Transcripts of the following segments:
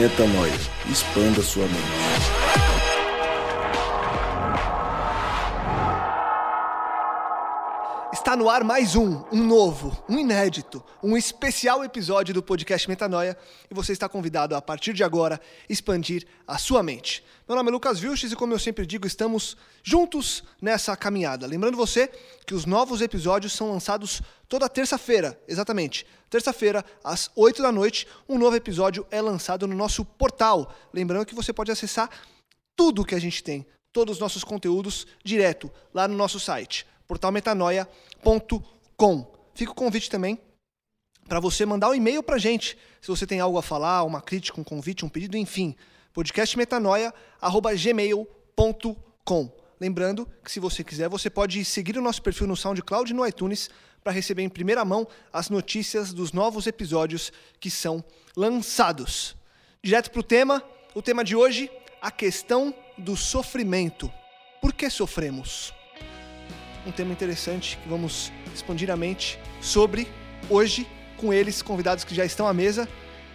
Metanoia. Expanda sua mente. Está no ar mais um, um novo, um inédito, um especial episódio do podcast Metanoia e você está convidado a, a partir de agora, expandir a sua mente. Meu nome é Lucas Vilches e, como eu sempre digo, estamos juntos nessa caminhada. Lembrando você que os novos episódios são lançados toda terça-feira, exatamente. Terça-feira, às 8 da noite, um novo episódio é lançado no nosso portal. Lembrando que você pode acessar tudo que a gente tem, todos os nossos conteúdos, direto lá no nosso site portalmetanoia.com. Fica o convite também para você mandar um e-mail para a gente, se você tem algo a falar, uma crítica, um convite, um pedido, enfim. podcastmetanoia@gmail.com. Lembrando que se você quiser, você pode seguir o nosso perfil no SoundCloud e no iTunes para receber em primeira mão as notícias dos novos episódios que são lançados. Direto para o tema, o tema de hoje, a questão do sofrimento. Por que sofremos? Um tema interessante que vamos expandir a mente sobre hoje com eles, convidados que já estão à mesa.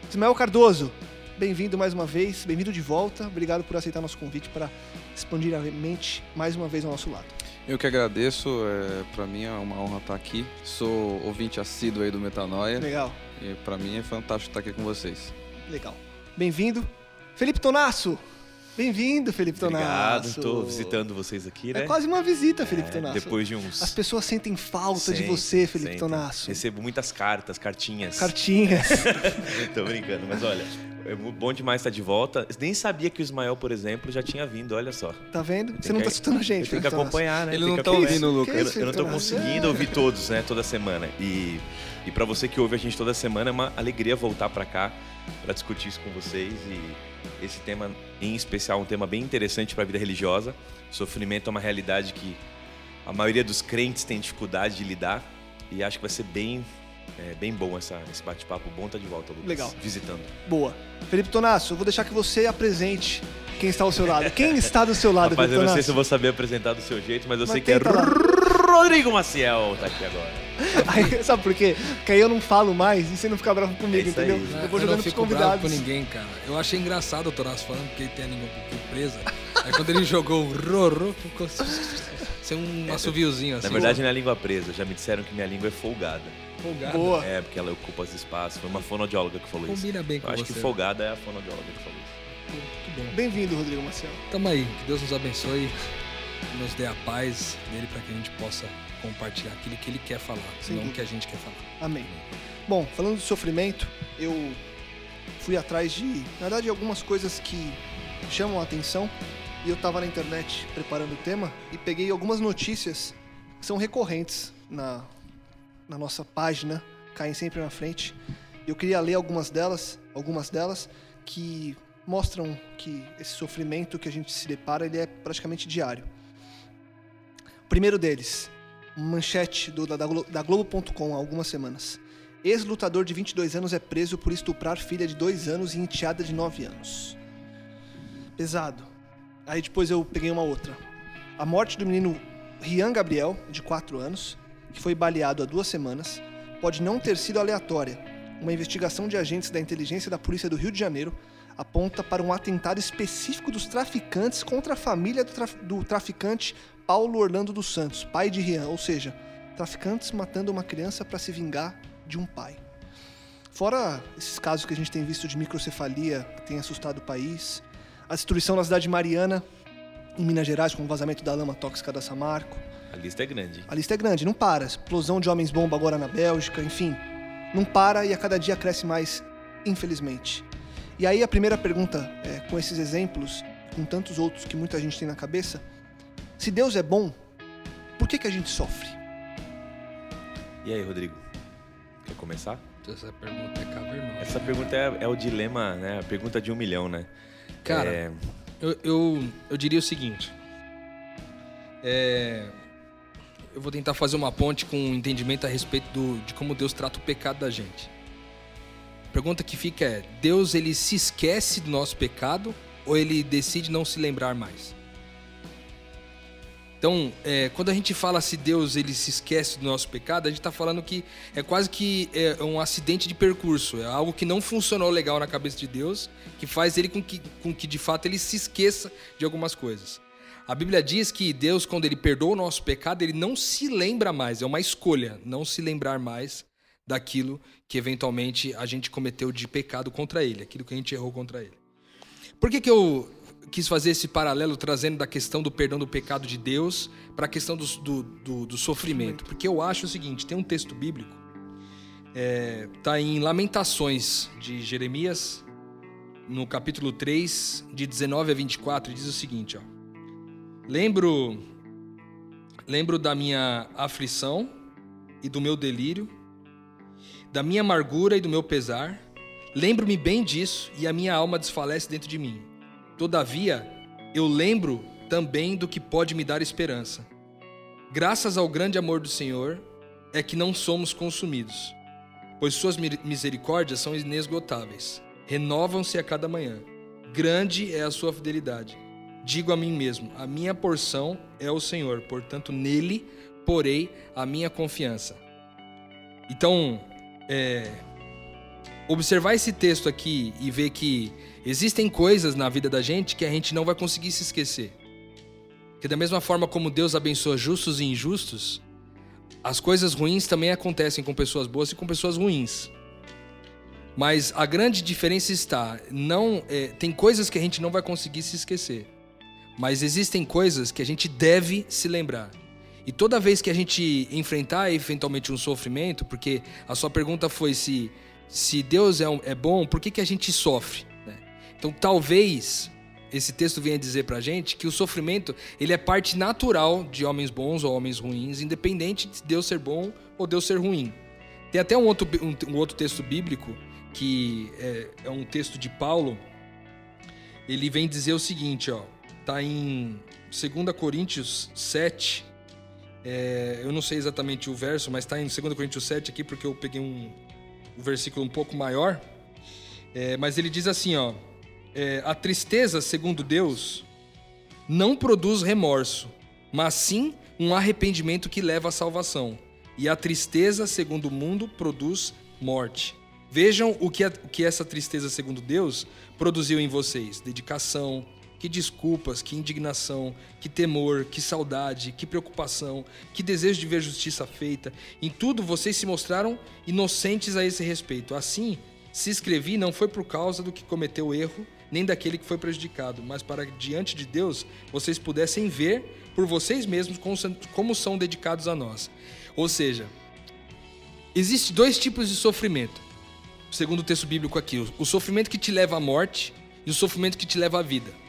Ismael Cardoso, bem-vindo mais uma vez, bem-vindo de volta. Obrigado por aceitar nosso convite para expandir a mente mais uma vez ao nosso lado. Eu que agradeço, é, para mim é uma honra estar aqui. Sou ouvinte assíduo aí do Metanoia. Legal. E para mim é fantástico estar aqui com vocês. Legal. Bem-vindo. Felipe Tonasso, Bem-vindo, Felipe Tonasso. Obrigado, estou visitando vocês aqui, né? É quase uma visita, Felipe é, Tonasso. Depois de uns. As pessoas sentem falta sentem, de você, Felipe sentem. Tonasso. Recebo muitas cartas, cartinhas. Cartinhas. Tô brincando, mas olha, é bom demais estar de volta. Nem sabia que o Ismael, por exemplo, já tinha vindo, olha só. Tá vendo? Você não tá escutando a gente. Tem que acompanhar, né? Ele não tá ouvindo, Lucas. Eu, eu não tô conseguindo ouvir todos, né, toda semana. E, e para você que ouve a gente toda semana, é uma alegria voltar para cá para discutir isso com vocês e esse tema em especial, um tema bem interessante para a vida religiosa. Sofrimento é uma realidade que a maioria dos crentes tem dificuldade de lidar e acho que vai ser bem é, bem bom essa, esse bate-papo. Bom estar tá de volta, Lucas. Legal. Visitando. Boa. Felipe Tonasso, eu vou deixar que você apresente quem está ao seu lado. Quem está do seu lado, Rapaz, Felipe eu não sei se eu vou saber apresentar do seu jeito, mas eu mas sei que é tá Rodrigo Maciel tá aqui agora. Aí, sabe por quê? Porque aí eu não falo mais e você não fica bravo comigo, é entendeu? Aí. Eu vou jogando eu não fico convidados. bravo com ninguém, cara. Eu achei engraçado o Tonasso falando porque ele tem a língua presa. aí quando ele jogou o rorô, ficou sem um assoviozinho assim. Na verdade, não é língua presa. Já me disseram que minha língua é folgada. Folgada? Boa. É, porque ela ocupa os espaços. Foi uma fonoaudióloga que falou Combina isso. bem com Eu acho você. que folgada é a fonoaudióloga que falou isso. Muito bom. Bem-vindo, Rodrigo Marcelo. Tamo aí. Que Deus nos abençoe, nos dê a paz dele para que a gente possa compartilhar aquilo que ele quer falar, Sim. não o que a gente quer falar. Amém. Bom, falando de sofrimento, eu fui atrás de, na verdade, algumas coisas que chamam a atenção. E eu estava na internet preparando o tema e peguei algumas notícias que são recorrentes na, na nossa página, caem sempre na frente. Eu queria ler algumas delas, algumas delas que mostram que esse sofrimento que a gente se depara ele é praticamente diário. O primeiro deles, manchete do, da, da Globo.com há algumas semanas. Ex-lutador de 22 anos é preso por estuprar filha de 2 anos e enteada de 9 anos. Pesado. Aí depois eu peguei uma outra. A morte do menino Rian Gabriel, de 4 anos, que foi baleado há duas semanas, pode não ter sido aleatória. Uma investigação de agentes da inteligência da Polícia do Rio de Janeiro aponta para um atentado específico dos traficantes contra a família do, traf do traficante Paulo Orlando dos Santos, pai de Rian, ou seja, traficantes matando uma criança para se vingar de um pai. Fora esses casos que a gente tem visto de microcefalia, que tem assustado o país, a destruição da cidade de Mariana, em Minas Gerais, com o vazamento da lama tóxica da Samarco. A lista é grande. A lista é grande, não para. Explosão de homens-bomba agora na Bélgica, enfim. Não para e a cada dia cresce mais, infelizmente. E aí a primeira pergunta, é, com esses exemplos, com tantos outros que muita gente tem na cabeça, se Deus é bom, por que, que a gente sofre? E aí, Rodrigo? Quer começar? Essa pergunta é cavernosa. Essa pergunta é, é, o dilema, né? A pergunta de um milhão, né? Cara, é... eu, eu, eu, diria o seguinte. É, eu vou tentar fazer uma ponte com um entendimento a respeito do, de como Deus trata o pecado da gente. A pergunta que fica é: Deus ele se esquece do nosso pecado ou ele decide não se lembrar mais? Então, é, quando a gente fala se Deus ele se esquece do nosso pecado, a gente está falando que é quase que é um acidente de percurso, é algo que não funcionou legal na cabeça de Deus, que faz ele com que, com que de fato ele se esqueça de algumas coisas. A Bíblia diz que Deus, quando ele perdoa o nosso pecado, ele não se lembra mais, é uma escolha, não se lembrar mais daquilo que eventualmente a gente cometeu de pecado contra ele, aquilo que a gente errou contra ele. Por que, que eu quis fazer esse paralelo trazendo da questão do perdão do pecado de Deus para a questão do, do, do, do, sofrimento. Porque eu acho o seguinte: tem um texto bíblico, está é, em Lamentações de Jeremias, no capítulo 3, de 19 a 24, diz o seguinte: ó, Lembro, lembro da minha aflição e do meu delírio, da minha amargura e do meu pesar. Lembro-me bem disso e a minha alma desfalece dentro de mim. Todavia, eu lembro também do que pode me dar esperança. Graças ao grande amor do Senhor é que não somos consumidos, pois suas misericórdias são inesgotáveis, renovam-se a cada manhã. Grande é a sua fidelidade. Digo a mim mesmo: a minha porção é o Senhor, portanto, nele porei a minha confiança. Então, é, observar esse texto aqui e ver que existem coisas na vida da gente que a gente não vai conseguir se esquecer. Que da mesma forma como Deus abençoa justos e injustos, as coisas ruins também acontecem com pessoas boas e com pessoas ruins. Mas a grande diferença está, não é, tem coisas que a gente não vai conseguir se esquecer, mas existem coisas que a gente deve se lembrar. E toda vez que a gente enfrentar eventualmente um sofrimento, porque a sua pergunta foi se se Deus é, um, é bom, por que, que a gente sofre? Né? Então, talvez esse texto venha dizer pra gente que o sofrimento ele é parte natural de homens bons ou homens ruins, independente de Deus ser bom ou Deus ser ruim. Tem até um outro, um, um outro texto bíblico que é, é, um texto de Paulo. Ele vem dizer o seguinte, ó, tá em 2 Coríntios 7. É, eu não sei exatamente o verso, mas está em 2 Coríntios 7 aqui porque eu peguei um, um versículo um pouco maior, é, mas ele diz assim, ó, é, a tristeza, segundo Deus, não produz remorso, mas sim um arrependimento que leva à salvação. E a tristeza, segundo o mundo, produz morte. Vejam o que, a, o que essa tristeza, segundo Deus, produziu em vocês: dedicação, que desculpas, que indignação, que temor, que saudade, que preocupação, que desejo de ver justiça feita. Em tudo vocês se mostraram inocentes a esse respeito. Assim, se escrevi não foi por causa do que cometeu erro, nem daquele que foi prejudicado, mas para diante de Deus vocês pudessem ver por vocês mesmos como são dedicados a nós. Ou seja, existe dois tipos de sofrimento, segundo o texto bíblico aqui: o sofrimento que te leva à morte e o sofrimento que te leva à vida.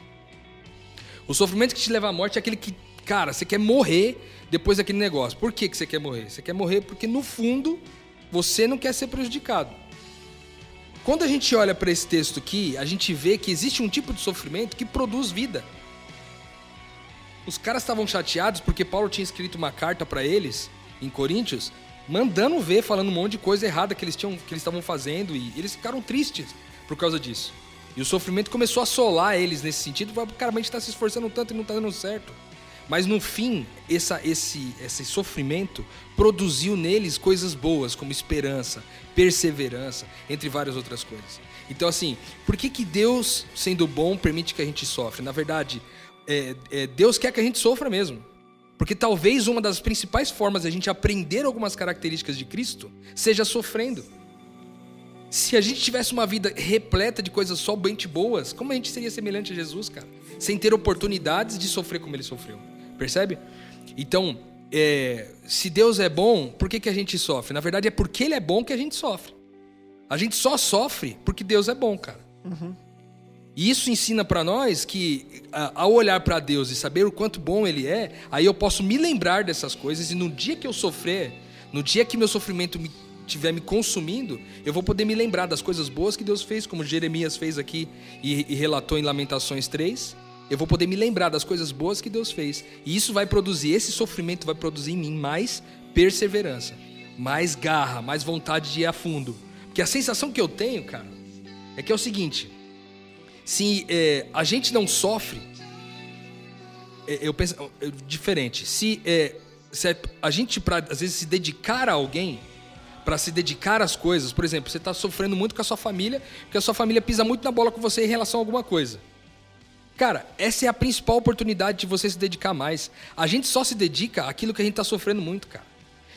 O sofrimento que te leva à morte é aquele que, cara, você quer morrer depois daquele negócio. Por que, que você quer morrer? Você quer morrer porque, no fundo, você não quer ser prejudicado. Quando a gente olha para esse texto aqui, a gente vê que existe um tipo de sofrimento que produz vida. Os caras estavam chateados porque Paulo tinha escrito uma carta para eles em Coríntios, mandando ver, falando um monte de coisa errada que eles tinham, que eles estavam fazendo e eles ficaram tristes por causa disso. E o sofrimento começou a assolar eles nesse sentido. Cara, a gente está se esforçando tanto e não está dando certo. Mas no fim, essa, esse, esse sofrimento produziu neles coisas boas, como esperança, perseverança, entre várias outras coisas. Então, assim, por que, que Deus, sendo bom, permite que a gente sofra? Na verdade, é, é, Deus quer que a gente sofra mesmo. Porque talvez uma das principais formas de a gente aprender algumas características de Cristo seja sofrendo. Se a gente tivesse uma vida repleta de coisas somente boas, como a gente seria semelhante a Jesus, cara? Sem ter oportunidades de sofrer como ele sofreu. Percebe? Então, é, se Deus é bom, por que, que a gente sofre? Na verdade, é porque Ele é bom que a gente sofre. A gente só sofre porque Deus é bom, cara. Uhum. E isso ensina para nós que, ao olhar para Deus e saber o quanto bom Ele é, aí eu posso me lembrar dessas coisas e no dia que eu sofrer, no dia que meu sofrimento me estiver me consumindo, eu vou poder me lembrar das coisas boas que Deus fez, como Jeremias fez aqui e, e relatou em Lamentações 3 eu vou poder me lembrar das coisas boas que Deus fez. E isso vai produzir, esse sofrimento vai produzir em mim mais perseverança, mais garra, mais vontade de ir a fundo. Porque a sensação que eu tenho, cara, é que é o seguinte: se é, a gente não sofre, é, eu penso é, diferente. Se, é, se a gente, para às vezes, se dedicar a alguém, para se dedicar às coisas, por exemplo, você está sofrendo muito com a sua família, porque a sua família pisa muito na bola com você em relação a alguma coisa. Cara, essa é a principal oportunidade de você se dedicar mais. A gente só se dedica àquilo que a gente está sofrendo muito, cara.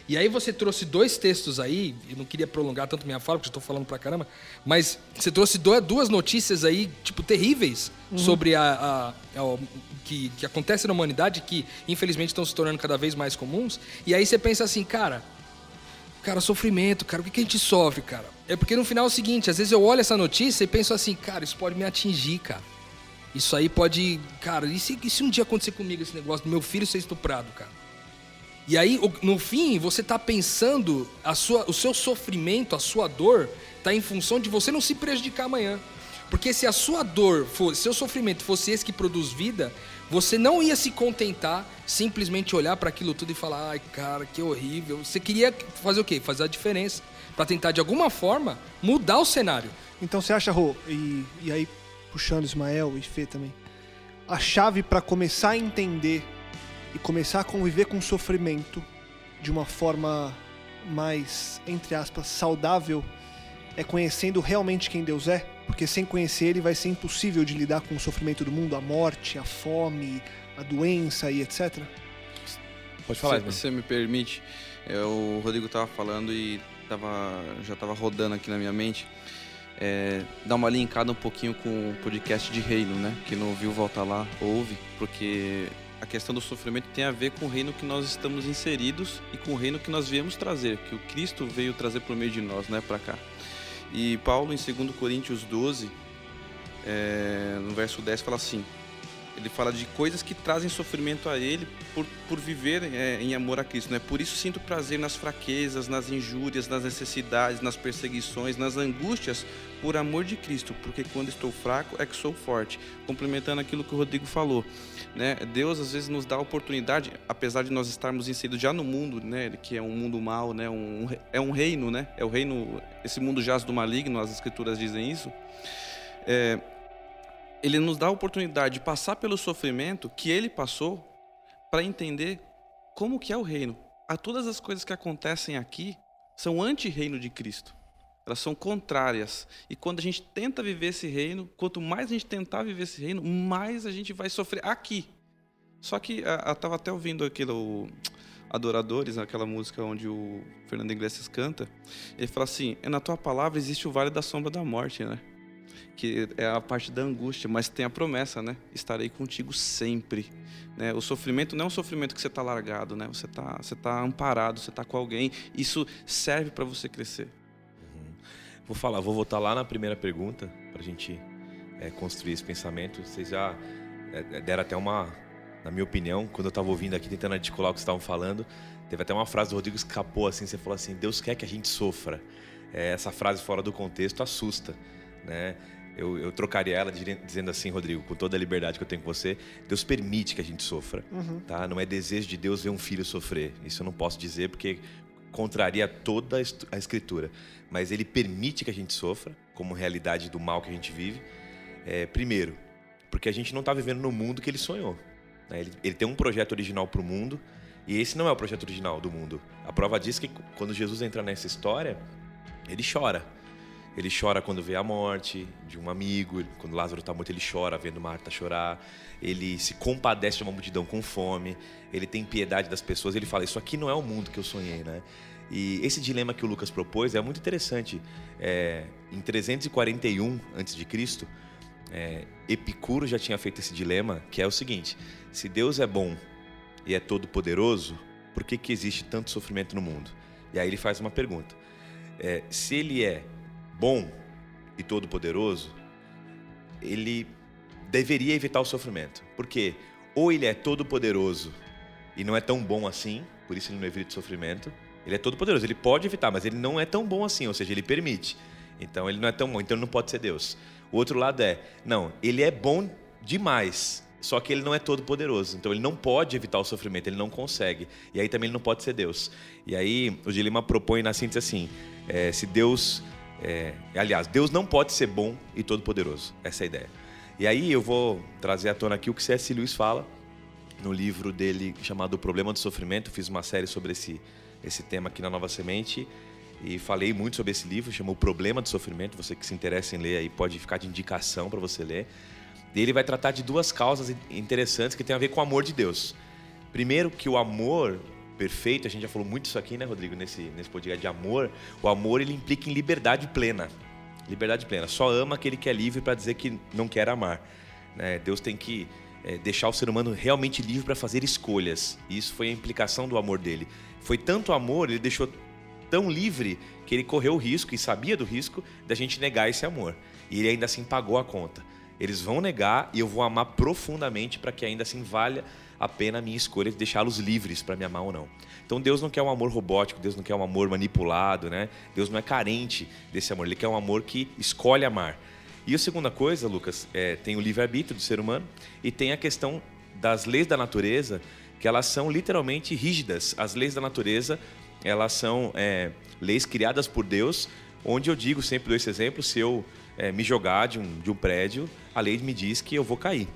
E aí você trouxe dois textos aí, eu não queria prolongar tanto minha fala, porque estou falando pra caramba, mas você trouxe duas notícias aí, tipo, terríveis uhum. sobre a, a, a, que, que acontece na humanidade, que infelizmente estão se tornando cada vez mais comuns. E aí você pensa assim, cara, cara, sofrimento, cara, o que, que a gente sofre, cara? É porque no final é o seguinte, às vezes eu olho essa notícia e penso assim, cara, isso pode me atingir, cara. Isso aí pode. Cara, e se, e se um dia acontecer comigo esse negócio do meu filho ser estuprado, cara? E aí, no fim, você está pensando, a sua, o seu sofrimento, a sua dor, está em função de você não se prejudicar amanhã. Porque se a sua dor, fosse, seu sofrimento fosse esse que produz vida, você não ia se contentar simplesmente olhar para aquilo tudo e falar, ai cara, que horrível. Você queria fazer o quê? Fazer a diferença. Para tentar, de alguma forma, mudar o cenário. Então você acha, Rô, e, e aí puxando Ismael e Fê também, a chave para começar a entender e começar a conviver com o sofrimento de uma forma mais, entre aspas, saudável é conhecendo realmente quem Deus é, porque sem conhecer ele vai ser impossível de lidar com o sofrimento do mundo, a morte, a fome, a doença e etc. Pode falar. Se você me permite, é, o Rodrigo estava falando e tava, já estava rodando aqui na minha mente é, dar uma linkada um pouquinho com o podcast de reino, né? Que não ouviu, volta lá, ouve, porque a questão do sofrimento tem a ver com o reino que nós estamos inseridos e com o reino que nós viemos trazer, que o Cristo veio trazer por meio de nós, né, para cá. E Paulo, em 2 Coríntios 12, é, no verso 10, fala assim: ele fala de coisas que trazem sofrimento a ele por, por viver é, em amor a Cristo. Né? Por isso sinto prazer nas fraquezas, nas injúrias, nas necessidades, nas perseguições, nas angústias, por amor de Cristo. Porque quando estou fraco é que sou forte. Complementando aquilo que o Rodrigo falou. Né? Deus às vezes nos dá a oportunidade, apesar de nós estarmos inseridos já no mundo, né? que é um mundo mau, né? um, é um reino, né? é o reino, esse mundo jaz do maligno, as escrituras dizem isso. É, ele nos dá a oportunidade de passar pelo sofrimento que ele passou para entender como que é o reino. A todas as coisas que acontecem aqui são anti-reino de Cristo. Elas são contrárias. E quando a gente tenta viver esse reino, quanto mais a gente tentar viver esse reino, mais a gente vai sofrer aqui. Só que eu estava até ouvindo aquilo Adoradores, aquela música onde o Fernando Iglesias canta, ele fala assim: é na tua palavra existe o vale da sombra da morte, né? que é a parte da angústia, mas tem a promessa, né? Estarei contigo sempre. Né? O sofrimento não é um sofrimento que você está largado, né? Você está você tá amparado, você está com alguém. Isso serve para você crescer. Vou falar, vou voltar lá na primeira pergunta para a gente é, construir esse pensamento. Vocês já é, deram até uma, na minha opinião, quando eu estava ouvindo aqui tentando articular o que vocês estavam falando, teve até uma frase do Rodrigo que escapou assim. Você falou assim: Deus quer que a gente sofra. É, essa frase fora do contexto assusta, né? Eu, eu trocaria ela dizendo assim, Rodrigo, com toda a liberdade que eu tenho com você, Deus permite que a gente sofra, uhum. tá? Não é desejo de Deus ver um filho sofrer. Isso eu não posso dizer porque contraria toda a escritura. Mas Ele permite que a gente sofra, como realidade do mal que a gente vive. É, primeiro, porque a gente não está vivendo no mundo que Ele sonhou. Né? Ele, ele tem um projeto original para o mundo e esse não é o projeto original do mundo. A prova diz que quando Jesus entra nessa história, ele chora ele chora quando vê a morte de um amigo, quando Lázaro está morto, ele chora vendo Marta chorar. Ele se compadece de uma multidão com fome, ele tem piedade das pessoas. Ele fala: Isso aqui não é o mundo que eu sonhei, né? E esse dilema que o Lucas propôs é muito interessante. É, em 341 a.C., é, Epicuro já tinha feito esse dilema, que é o seguinte: se Deus é bom e é todo poderoso, por que, que existe tanto sofrimento no mundo? E aí ele faz uma pergunta: é, se ele é bom e todo poderoso, ele deveria evitar o sofrimento, porque ou ele é todo poderoso e não é tão bom assim, por isso ele não evita o sofrimento. Ele é todo poderoso, ele pode evitar, mas ele não é tão bom assim, ou seja, ele permite. Então ele não é tão bom, então ele não pode ser Deus. O outro lado é, não, ele é bom demais, só que ele não é todo poderoso. Então ele não pode evitar o sofrimento, ele não consegue. E aí também ele não pode ser Deus. E aí o dilema propõe na síntese assim: é, se Deus. É, aliás, Deus não pode ser bom e todo poderoso. Essa é a ideia. E aí eu vou trazer à tona aqui o que C.S. Lewis fala no livro dele chamado O Problema do Sofrimento. Fiz uma série sobre esse, esse tema aqui na Nova Semente e falei muito sobre esse livro, chamou O Problema do Sofrimento. Você que se interessa em ler aí pode ficar de indicação para você ler. E ele vai tratar de duas causas interessantes que tem a ver com o amor de Deus. Primeiro, que o amor perfeito, a gente já falou muito isso aqui, né, Rodrigo, nesse, nesse podcast de amor. O amor ele implica em liberdade plena. Liberdade plena. Só ama aquele que é livre para dizer que não quer amar. Né? Deus tem que é, deixar o ser humano realmente livre para fazer escolhas. E isso foi a implicação do amor dele. Foi tanto amor, ele deixou tão livre que ele correu o risco e sabia do risco da gente negar esse amor. E ele ainda assim pagou a conta. Eles vão negar e eu vou amar profundamente para que ainda assim valha a pena a minha escolha de deixá-los livres para me amar ou não. Então Deus não quer um amor robótico, Deus não quer um amor manipulado, né? Deus não é carente desse amor, Ele quer um amor que escolhe amar. E a segunda coisa, Lucas, é, tem o livre-arbítrio do ser humano e tem a questão das leis da natureza, que elas são literalmente rígidas. As leis da natureza, elas são é, leis criadas por Deus, onde eu digo sempre dou esse exemplo, se eu é, me jogar de um, de um prédio, a lei me diz que eu vou cair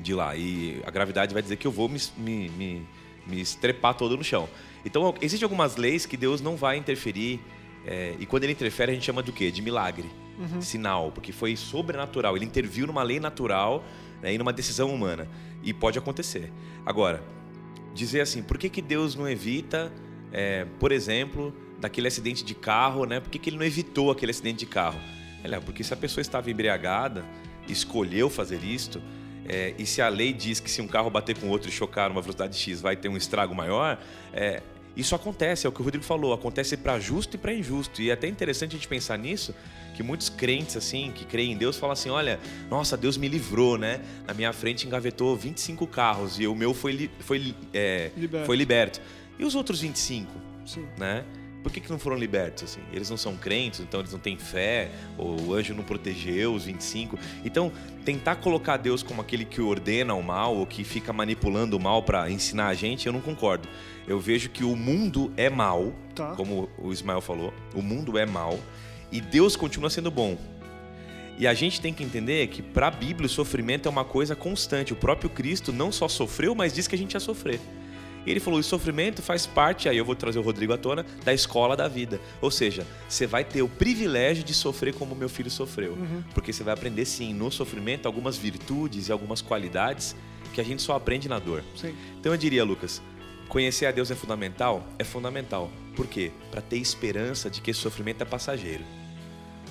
de lá. E a gravidade vai dizer que eu vou me, me, me, me estrepar todo no chão. Então, existem algumas leis que Deus não vai interferir. É, e quando ele interfere, a gente chama do quê? De milagre, uhum. sinal, porque foi sobrenatural. Ele interviu numa lei natural né, e numa decisão humana. E pode acontecer. Agora, dizer assim, por que, que Deus não evita, é, por exemplo, daquele acidente de carro, né? Por que, que ele não evitou aquele acidente de carro? É, porque se a pessoa estava embriagada, escolheu fazer isto, é, e se a lei diz que se um carro bater com outro e chocar numa velocidade X vai ter um estrago maior, é, isso acontece, é o que o Rodrigo falou, acontece para justo e para injusto. E é até interessante a gente pensar nisso, que muitos crentes assim, que creem em Deus, falam assim: olha, nossa, Deus me livrou, né? Na minha frente engavetou 25 carros e o meu foi, foi, é, liberto. foi liberto. E os outros 25? Sim. Né? Por que, que não foram libertos? Assim? Eles não são crentes, então eles não têm fé, ou o anjo não protegeu os 25. Então, tentar colocar Deus como aquele que ordena o mal, ou que fica manipulando o mal para ensinar a gente, eu não concordo. Eu vejo que o mundo é mal, tá. como o Ismael falou, o mundo é mal, e Deus continua sendo bom. E a gente tem que entender que para a Bíblia o sofrimento é uma coisa constante. O próprio Cristo não só sofreu, mas disse que a gente ia sofrer. E ele falou: o sofrimento faz parte, aí eu vou trazer o Rodrigo à tona, da escola da vida. Ou seja, você vai ter o privilégio de sofrer como meu filho sofreu. Uhum. Porque você vai aprender, sim, no sofrimento, algumas virtudes e algumas qualidades que a gente só aprende na dor. Sim. Então eu diria, Lucas, conhecer a Deus é fundamental? É fundamental. Por quê? Para ter esperança de que esse sofrimento é passageiro.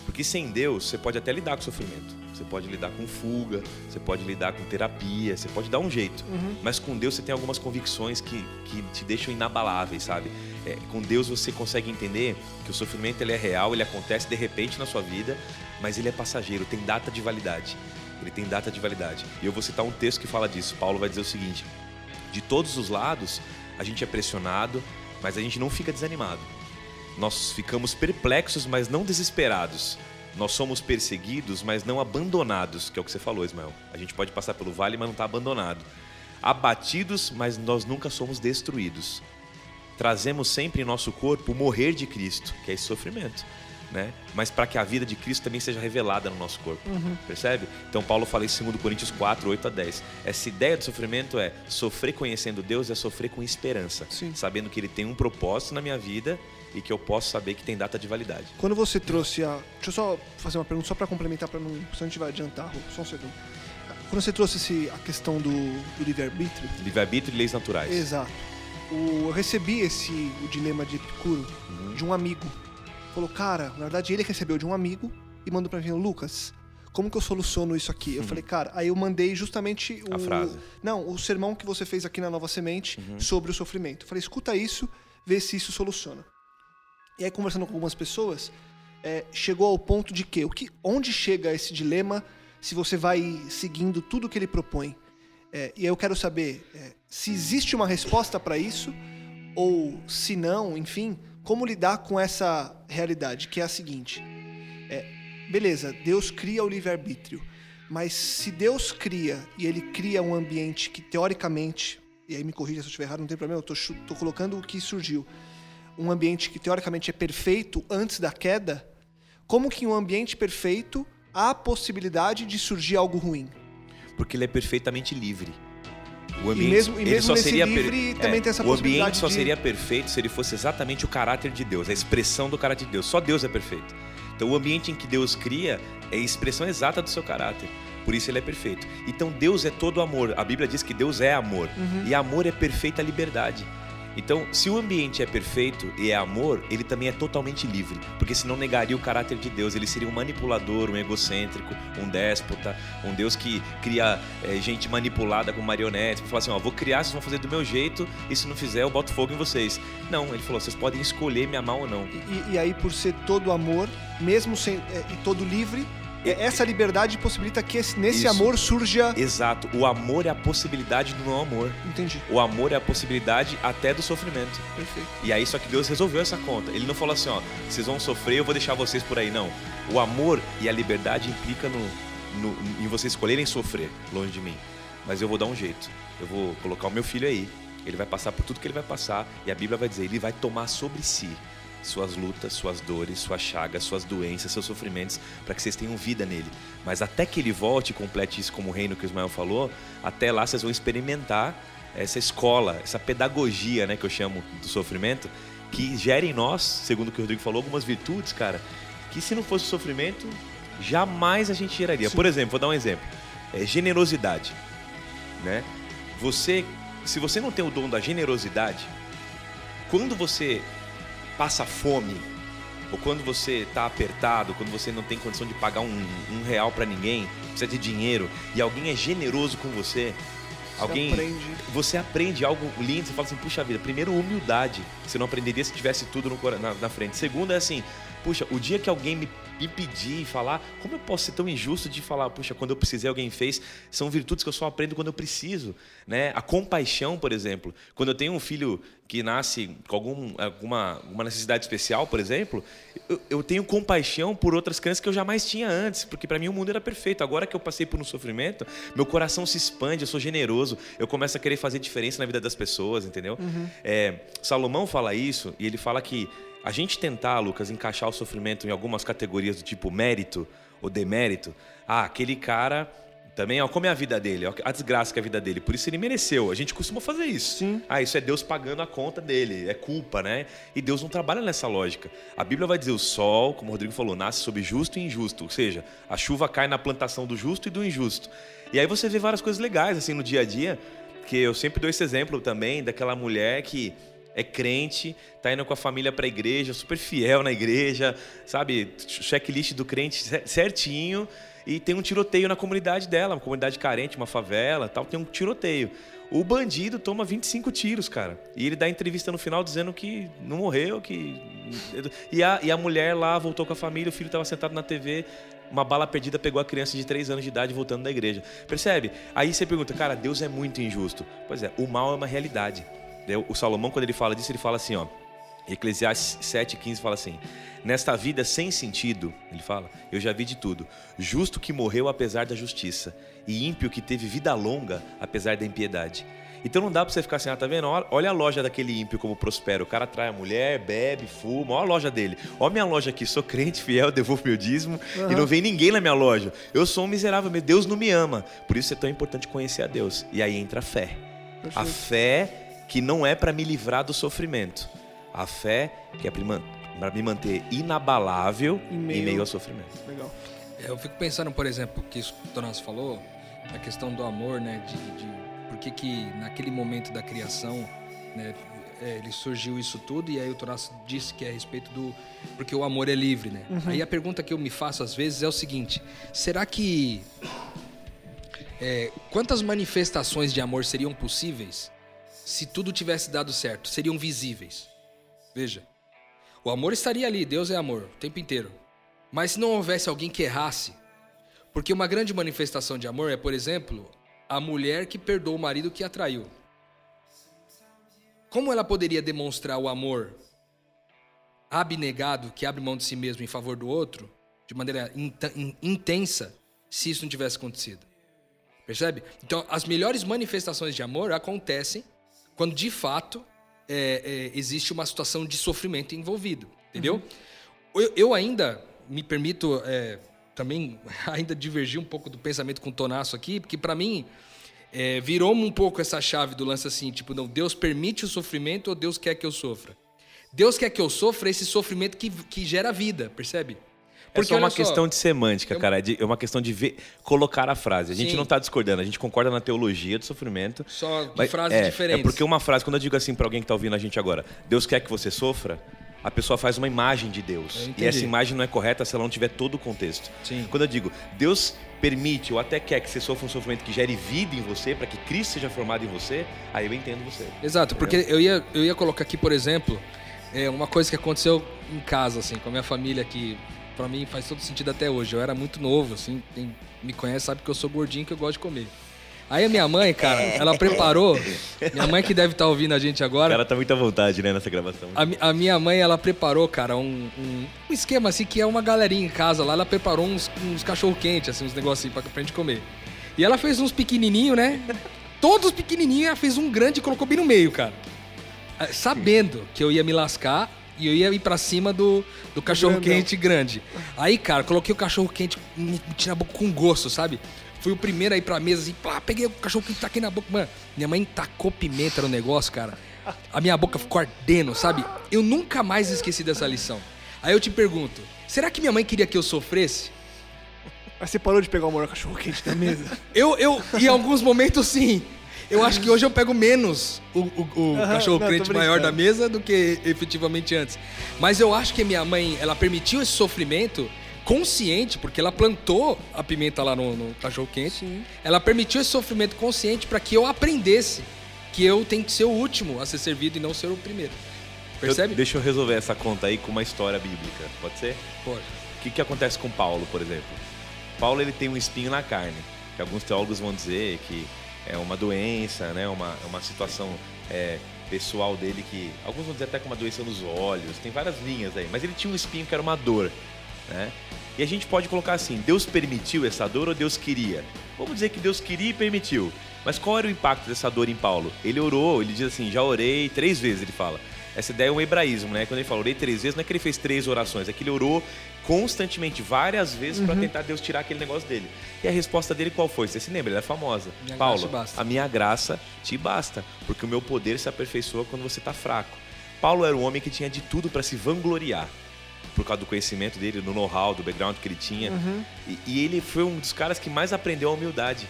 Porque sem Deus, você pode até lidar com o sofrimento. Você pode lidar com fuga, você pode lidar com terapia, você pode dar um jeito. Uhum. Mas com Deus você tem algumas convicções que, que te deixam inabaláveis, sabe? É, com Deus você consegue entender que o sofrimento ele é real, ele acontece de repente na sua vida, mas ele é passageiro, tem data de validade. Ele tem data de validade. E eu vou citar um texto que fala disso. Paulo vai dizer o seguinte: de todos os lados, a gente é pressionado, mas a gente não fica desanimado. Nós ficamos perplexos, mas não desesperados nós somos perseguidos, mas não abandonados, que é o que você falou, Ismael. A gente pode passar pelo vale, mas não está abandonado. Abatidos, mas nós nunca somos destruídos. Trazemos sempre em nosso corpo o morrer de Cristo, que é esse sofrimento. Né? Mas para que a vida de Cristo também seja revelada no nosso corpo. Uhum. Percebe? Então Paulo fala em 2 Coríntios 4, 8 a 10. Essa ideia do sofrimento é sofrer conhecendo Deus é sofrer com esperança, Sim. sabendo que ele tem um propósito na minha vida e que eu posso saber que tem data de validade. Quando você trouxe a. Deixa eu só fazer uma pergunta só para complementar, para não. Senão a gente vai adiantar, só um segundo. Quando você trouxe esse, a questão do, do livre-arbítrio. Livre-arbítrio e leis naturais. Exato. o, eu recebi esse o dilema de Epicuro uhum. de um amigo. Falou, cara, na verdade ele recebeu de um amigo e mandou para mim, Lucas, como que eu soluciono isso aqui? Eu uhum. falei, cara, aí eu mandei justamente o. A frase. Não, o sermão que você fez aqui na Nova Semente uhum. sobre o sofrimento. Eu falei, escuta isso, vê se isso soluciona. E aí, conversando com algumas pessoas, é, chegou ao ponto de que, o que onde chega esse dilema se você vai seguindo tudo que ele propõe? É, e aí eu quero saber é, se existe uma resposta para isso, ou se não, enfim, como lidar com essa realidade, que é a seguinte. É, beleza, Deus cria o livre-arbítrio, mas se Deus cria e ele cria um ambiente que teoricamente, e aí me corrija se eu estiver errado, não tem problema, eu estou colocando o que surgiu, um ambiente que teoricamente é perfeito antes da queda, como que em um ambiente perfeito há a possibilidade de surgir algo ruim? Porque ele é perfeitamente livre. O ambiente, e mesmo, e mesmo só seria livre per... também é, tem essa O ambiente só de... seria perfeito se ele fosse exatamente o caráter de Deus, a expressão do caráter de Deus. Só Deus é perfeito. Então o ambiente em que Deus cria é a expressão exata do seu caráter. Por isso ele é perfeito. Então Deus é todo amor. A Bíblia diz que Deus é amor. Uhum. E amor é perfeita liberdade. Então, se o ambiente é perfeito e é amor, ele também é totalmente livre, porque senão negaria o caráter de Deus. Ele seria um manipulador, um egocêntrico, um déspota, um Deus que cria é, gente manipulada com marionetes, para falar assim: ó, vou criar, vocês vão fazer do meu jeito, e se não fizer, eu boto fogo em vocês. Não, ele falou: vocês podem escolher me amar ou não. E, e aí, por ser todo amor, mesmo sem, é, todo livre, essa liberdade possibilita que nesse Isso. amor surja. Exato. O amor é a possibilidade do não amor. Entendi. O amor é a possibilidade até do sofrimento. Perfeito. E aí, só que Deus resolveu essa conta. Ele não falou assim, ó, vocês vão sofrer, eu vou deixar vocês por aí. Não. O amor e a liberdade implica no, no, em vocês escolherem sofrer longe de mim. Mas eu vou dar um jeito. Eu vou colocar o meu filho aí. Ele vai passar por tudo que ele vai passar. E a Bíblia vai dizer, ele vai tomar sobre si suas lutas, suas dores, suas chagas, suas doenças, seus sofrimentos, para que vocês tenham vida nele. Mas até que ele volte e complete isso como o reino que o Ismael falou, até lá vocês vão experimentar essa escola, essa pedagogia, né, que eu chamo do sofrimento, que gera em nós, segundo o que o Rodrigo falou, algumas virtudes, cara, que se não fosse o sofrimento, jamais a gente geraria. Sim. Por exemplo, vou dar um exemplo. É generosidade, né? Você, se você não tem o dom da generosidade, quando você passa fome, ou quando você está apertado, quando você não tem condição de pagar um, um real para ninguém, precisa de dinheiro, e alguém é generoso com você, você alguém aprende. você aprende algo lindo, você fala assim, puxa vida, primeiro humildade, você não aprenderia se tivesse tudo no, na, na frente. Segundo é assim, puxa, o dia que alguém me, me pedir e falar, como eu posso ser tão injusto de falar, puxa, quando eu precisei alguém fez, são virtudes que eu só aprendo quando eu preciso, né? A compaixão, por exemplo, quando eu tenho um filho que nasce com algum, alguma, alguma necessidade especial, por exemplo, eu, eu, tenho compaixão por outras crianças que eu jamais tinha antes, porque para mim o mundo era perfeito. Agora que eu passei por um sofrimento, meu coração se expande, eu sou generoso, eu começo a querer fazer diferença na vida das pessoas, entendeu? Uhum. É, Salomão fala isso e ele fala que a gente tentar, Lucas, encaixar o sofrimento em algumas categorias do tipo mérito ou demérito, ah, aquele cara também, ó, como é a vida dele, ó, a desgraça que é a vida dele. Por isso ele mereceu. A gente costuma fazer isso. Sim. Ah, isso é Deus pagando a conta dele, é culpa, né? E Deus não trabalha nessa lógica. A Bíblia vai dizer: o sol, como o Rodrigo falou, nasce sobre justo e injusto. Ou seja, a chuva cai na plantação do justo e do injusto. E aí você vê várias coisas legais, assim, no dia a dia, que eu sempre dou esse exemplo também daquela mulher que é crente, tá indo com a família para a igreja, super fiel na igreja, sabe? Checklist do crente certinho. E tem um tiroteio na comunidade dela, uma comunidade carente, uma favela, tal, tem um tiroteio. O bandido toma 25 tiros, cara. E ele dá entrevista no final dizendo que não morreu, que. E a, e a mulher lá voltou com a família, o filho estava sentado na TV, uma bala perdida pegou a criança de 3 anos de idade voltando da igreja. Percebe? Aí você pergunta, cara, Deus é muito injusto. Pois é, o mal é uma realidade. O Salomão, quando ele fala disso, ele fala assim, ó. Eclesiastes 7,15 fala assim: Nesta vida sem sentido, ele fala, eu já vi de tudo. Justo que morreu apesar da justiça, e ímpio que teve vida longa apesar da impiedade. Então não dá pra você ficar assim, ah, tá vendo? Olha a loja daquele ímpio como prospera. O cara trai a mulher, bebe, fuma. Olha a loja dele. Olha a minha loja aqui. Sou crente, fiel, devolvo meu dízimo. Uhum. E não vem ninguém na minha loja. Eu sou um miserável, meu Deus não me ama. Por isso é tão importante conhecer a Deus. E aí entra a fé. Perfeito. A fé que não é para me livrar do sofrimento. A fé que é para me manter inabalável em meio, em meio ao sofrimento. Legal. É, eu fico pensando, por exemplo, que isso que o Tonás falou, a questão do amor, né? De, de por que, que naquele momento da criação né? É, ele surgiu isso tudo e aí o Toraço disse que é a respeito do porque o amor é livre, né? Uhum. Aí a pergunta que eu me faço às vezes é o seguinte: será que é, quantas manifestações de amor seriam possíveis se tudo tivesse dado certo? Seriam visíveis. Veja, o amor estaria ali, Deus é amor, o tempo inteiro. Mas se não houvesse alguém que errasse, porque uma grande manifestação de amor é, por exemplo, a mulher que perdoa o marido que a traiu. Como ela poderia demonstrar o amor abnegado, que abre mão de si mesmo em favor do outro, de maneira intensa, se isso não tivesse acontecido? Percebe? Então, as melhores manifestações de amor acontecem quando de fato é, é, existe uma situação de sofrimento envolvido, entendeu? Uhum. Eu, eu, ainda me permito é, também ainda divergir um pouco do pensamento com o Tonaço aqui, porque para mim é, virou um pouco essa chave do lance assim, tipo, não, Deus permite o sofrimento ou Deus quer que eu sofra? Deus quer que eu sofra esse sofrimento que, que gera vida, percebe? Porque é só uma só, questão de semântica, cara. É uma questão de ver, colocar a frase. A gente Sim. não está discordando, a gente concorda na teologia do sofrimento. Só de frases é, diferentes. É porque uma frase, quando eu digo assim para alguém que está ouvindo a gente agora, Deus quer que você sofra, a pessoa faz uma imagem de Deus. E essa imagem não é correta se ela não tiver todo o contexto. Sim. Quando eu digo, Deus permite ou até quer que você sofra um sofrimento que gere vida em você, para que Cristo seja formado em você, aí eu entendo você. Exato, entendeu? porque eu ia, eu ia colocar aqui, por exemplo, é uma coisa que aconteceu em casa, assim, com a minha família que para mim faz todo sentido até hoje. Eu era muito novo, assim, quem me conhece sabe que eu sou gordinho que eu gosto de comer. Aí a minha mãe, cara, ela preparou. Minha mãe que deve estar tá ouvindo a gente agora. O cara tá muito à vontade, né, nessa gravação. A, a minha mãe, ela preparou, cara, um, um, um, esquema assim que é uma galerinha em casa lá. Ela preparou uns, uns cachorro-quente, assim, uns negocinhos pra, pra gente comer. E ela fez uns pequenininhos, né? Todos pequenininhos, ela fez um grande e colocou bem no meio, cara. Sabendo que eu ia me lascar e eu ia ir pra cima do, do cachorro quente grande. Aí, cara, coloquei o cachorro quente, me meti na boca com gosto, sabe? Fui o primeiro a ir pra mesa assim, pá, peguei o cachorro quente, taquei na boca. Mano, minha mãe tacou pimenta no negócio, cara. A minha boca ficou ardendo, sabe? Eu nunca mais esqueci dessa lição. Aí eu te pergunto, será que minha mãe queria que eu sofresse? Mas você parou de pegar o maior cachorro quente da mesa? eu, eu, em alguns momentos, sim. Eu acho que hoje eu pego menos o, o, o cachorro crente maior da mesa do que efetivamente antes. Mas eu acho que minha mãe, ela permitiu esse sofrimento consciente, porque ela plantou a pimenta lá no, no cachorro quente. Ela permitiu esse sofrimento consciente para que eu aprendesse que eu tenho que ser o último a ser servido e não ser o primeiro. Percebe? Eu, deixa eu resolver essa conta aí com uma história bíblica. Pode ser? Pode. O que, que acontece com Paulo, por exemplo? Paulo ele tem um espinho na carne, que alguns teólogos vão dizer que é uma doença, né? uma, uma situação é, pessoal dele que. Alguns vão dizer até com uma doença nos olhos, tem várias linhas aí, mas ele tinha um espinho que era uma dor. Né? E a gente pode colocar assim: Deus permitiu essa dor ou Deus queria? Vamos dizer que Deus queria e permitiu. Mas qual era o impacto dessa dor em Paulo? Ele orou, ele diz assim: já orei três vezes, ele fala. Essa ideia é um hebraísmo, né? Quando ele fala orei três vezes, não é que ele fez três orações, é que ele orou constantemente, várias vezes, uhum. para tentar Deus tirar aquele negócio dele. E a resposta dele qual foi? Você se lembra? Ela é famosa. Minha Paulo, a minha graça te basta, porque o meu poder se aperfeiçoa quando você está fraco. Paulo era um homem que tinha de tudo para se vangloriar por causa do conhecimento dele, do know-how, do background que ele tinha. Uhum. E, e, ele foi um dos caras que mais aprendeu a humildade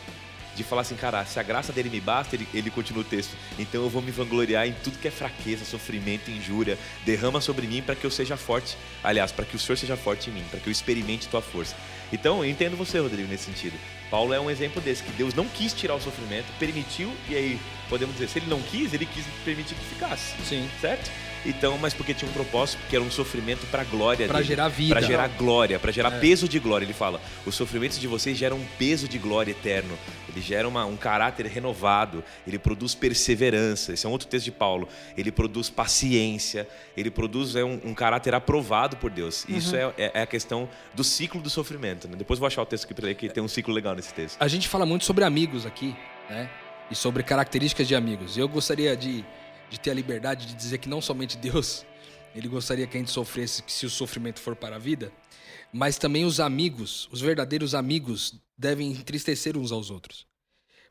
de falar assim, cara, se a graça dele me basta, ele, ele continua o texto. Então eu vou me vangloriar em tudo que é fraqueza, sofrimento, injúria. Derrama sobre mim para que eu seja forte. Aliás, para que o Senhor seja forte em mim, para que eu experimente tua força. Então eu entendo você, Rodrigo, nesse sentido. Paulo é um exemplo desse, que Deus não quis tirar o sofrimento, permitiu, e aí podemos dizer, se ele não quis, ele quis permitir que ficasse. Sim. Certo? Então, mas porque tinha um propósito, porque era um sofrimento para glória Para gerar vida. Para gerar glória, para gerar é. peso de glória. Ele fala: os sofrimentos de vocês geram um peso de glória eterno. Ele gera uma, um caráter renovado. Ele produz perseverança. Esse é um outro texto de Paulo. Ele produz paciência. Ele produz é, um, um caráter aprovado por Deus. Uhum. Isso é, é, é, a questão do ciclo do sofrimento. Né? Depois vou achar o texto aqui para ler, que tem um ciclo legal nesse texto. A gente fala muito sobre amigos aqui, né? E sobre características de amigos. Eu gostaria de de ter a liberdade de dizer que não somente Deus, ele gostaria que a gente sofresse se o sofrimento for para a vida, mas também os amigos, os verdadeiros amigos, devem entristecer uns aos outros.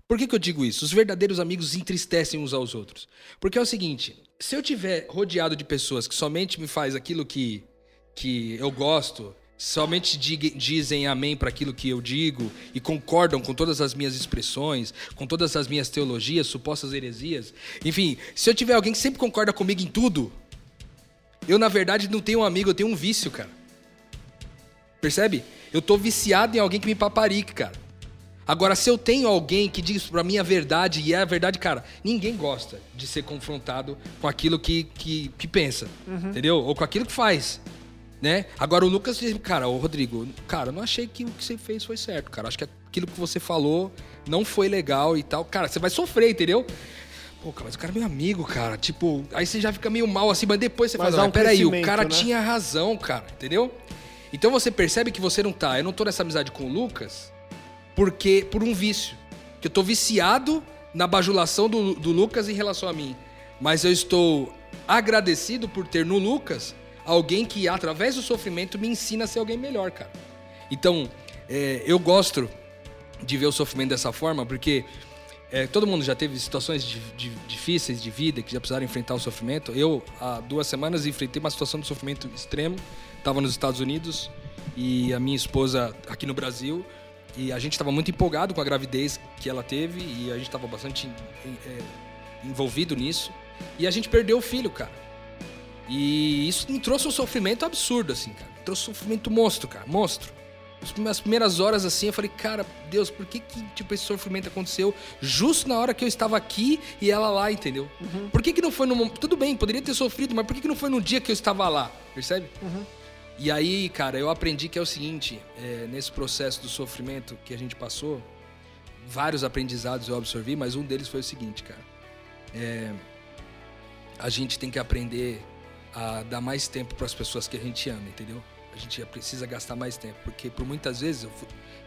Por que, que eu digo isso? Os verdadeiros amigos entristecem uns aos outros. Porque é o seguinte: se eu tiver rodeado de pessoas que somente me faz aquilo que, que eu gosto, somente dizem amém para aquilo que eu digo e concordam com todas as minhas expressões, com todas as minhas teologias, supostas heresias. Enfim, se eu tiver alguém que sempre concorda comigo em tudo, eu na verdade não tenho um amigo, eu tenho um vício, cara. Percebe? Eu tô viciado em alguém que me paparique, cara. Agora, se eu tenho alguém que diz pra mim a verdade, e é a verdade, cara, ninguém gosta de ser confrontado com aquilo que, que, que pensa, uhum. entendeu? Ou com aquilo que faz, né? Agora, o Lucas diz, cara, o Rodrigo, cara, eu não achei que o que você fez foi certo, cara. Acho que aquilo que você falou não foi legal e tal. Cara, você vai sofrer, entendeu? Pô, cara, mas o cara é meu amigo, cara. Tipo, aí você já fica meio mal assim, mas depois você mas fala, um peraí, o cara né? tinha razão, cara, entendeu? Então você percebe que você não tá. Eu não tô nessa amizade com o Lucas porque por um vício. Que eu tô viciado na bajulação do, do Lucas em relação a mim. Mas eu estou agradecido por ter no Lucas alguém que, através do sofrimento, me ensina a ser alguém melhor, cara. Então, é, eu gosto de ver o sofrimento dessa forma, porque é, todo mundo já teve situações de, de, difíceis de vida que já precisaram enfrentar o sofrimento. Eu, há duas semanas, enfrentei uma situação de sofrimento extremo estava nos Estados Unidos e a minha esposa aqui no Brasil. E a gente estava muito empolgado com a gravidez que ela teve e a gente estava bastante é, envolvido nisso. E a gente perdeu o filho, cara. E isso me trouxe um sofrimento absurdo, assim, cara. Me trouxe um sofrimento monstro, cara. Monstro. As primeiras horas, assim, eu falei, cara, Deus, por que, que tipo, esse sofrimento aconteceu justo na hora que eu estava aqui e ela lá, entendeu? Uhum. Por que, que não foi no. Tudo bem, poderia ter sofrido, mas por que, que não foi no dia que eu estava lá? Percebe? Uhum. E aí, cara, eu aprendi que é o seguinte: é, nesse processo do sofrimento que a gente passou, vários aprendizados eu absorvi, mas um deles foi o seguinte, cara. É, a gente tem que aprender a dar mais tempo para as pessoas que a gente ama, entendeu? A gente precisa gastar mais tempo, porque por muitas vezes eu,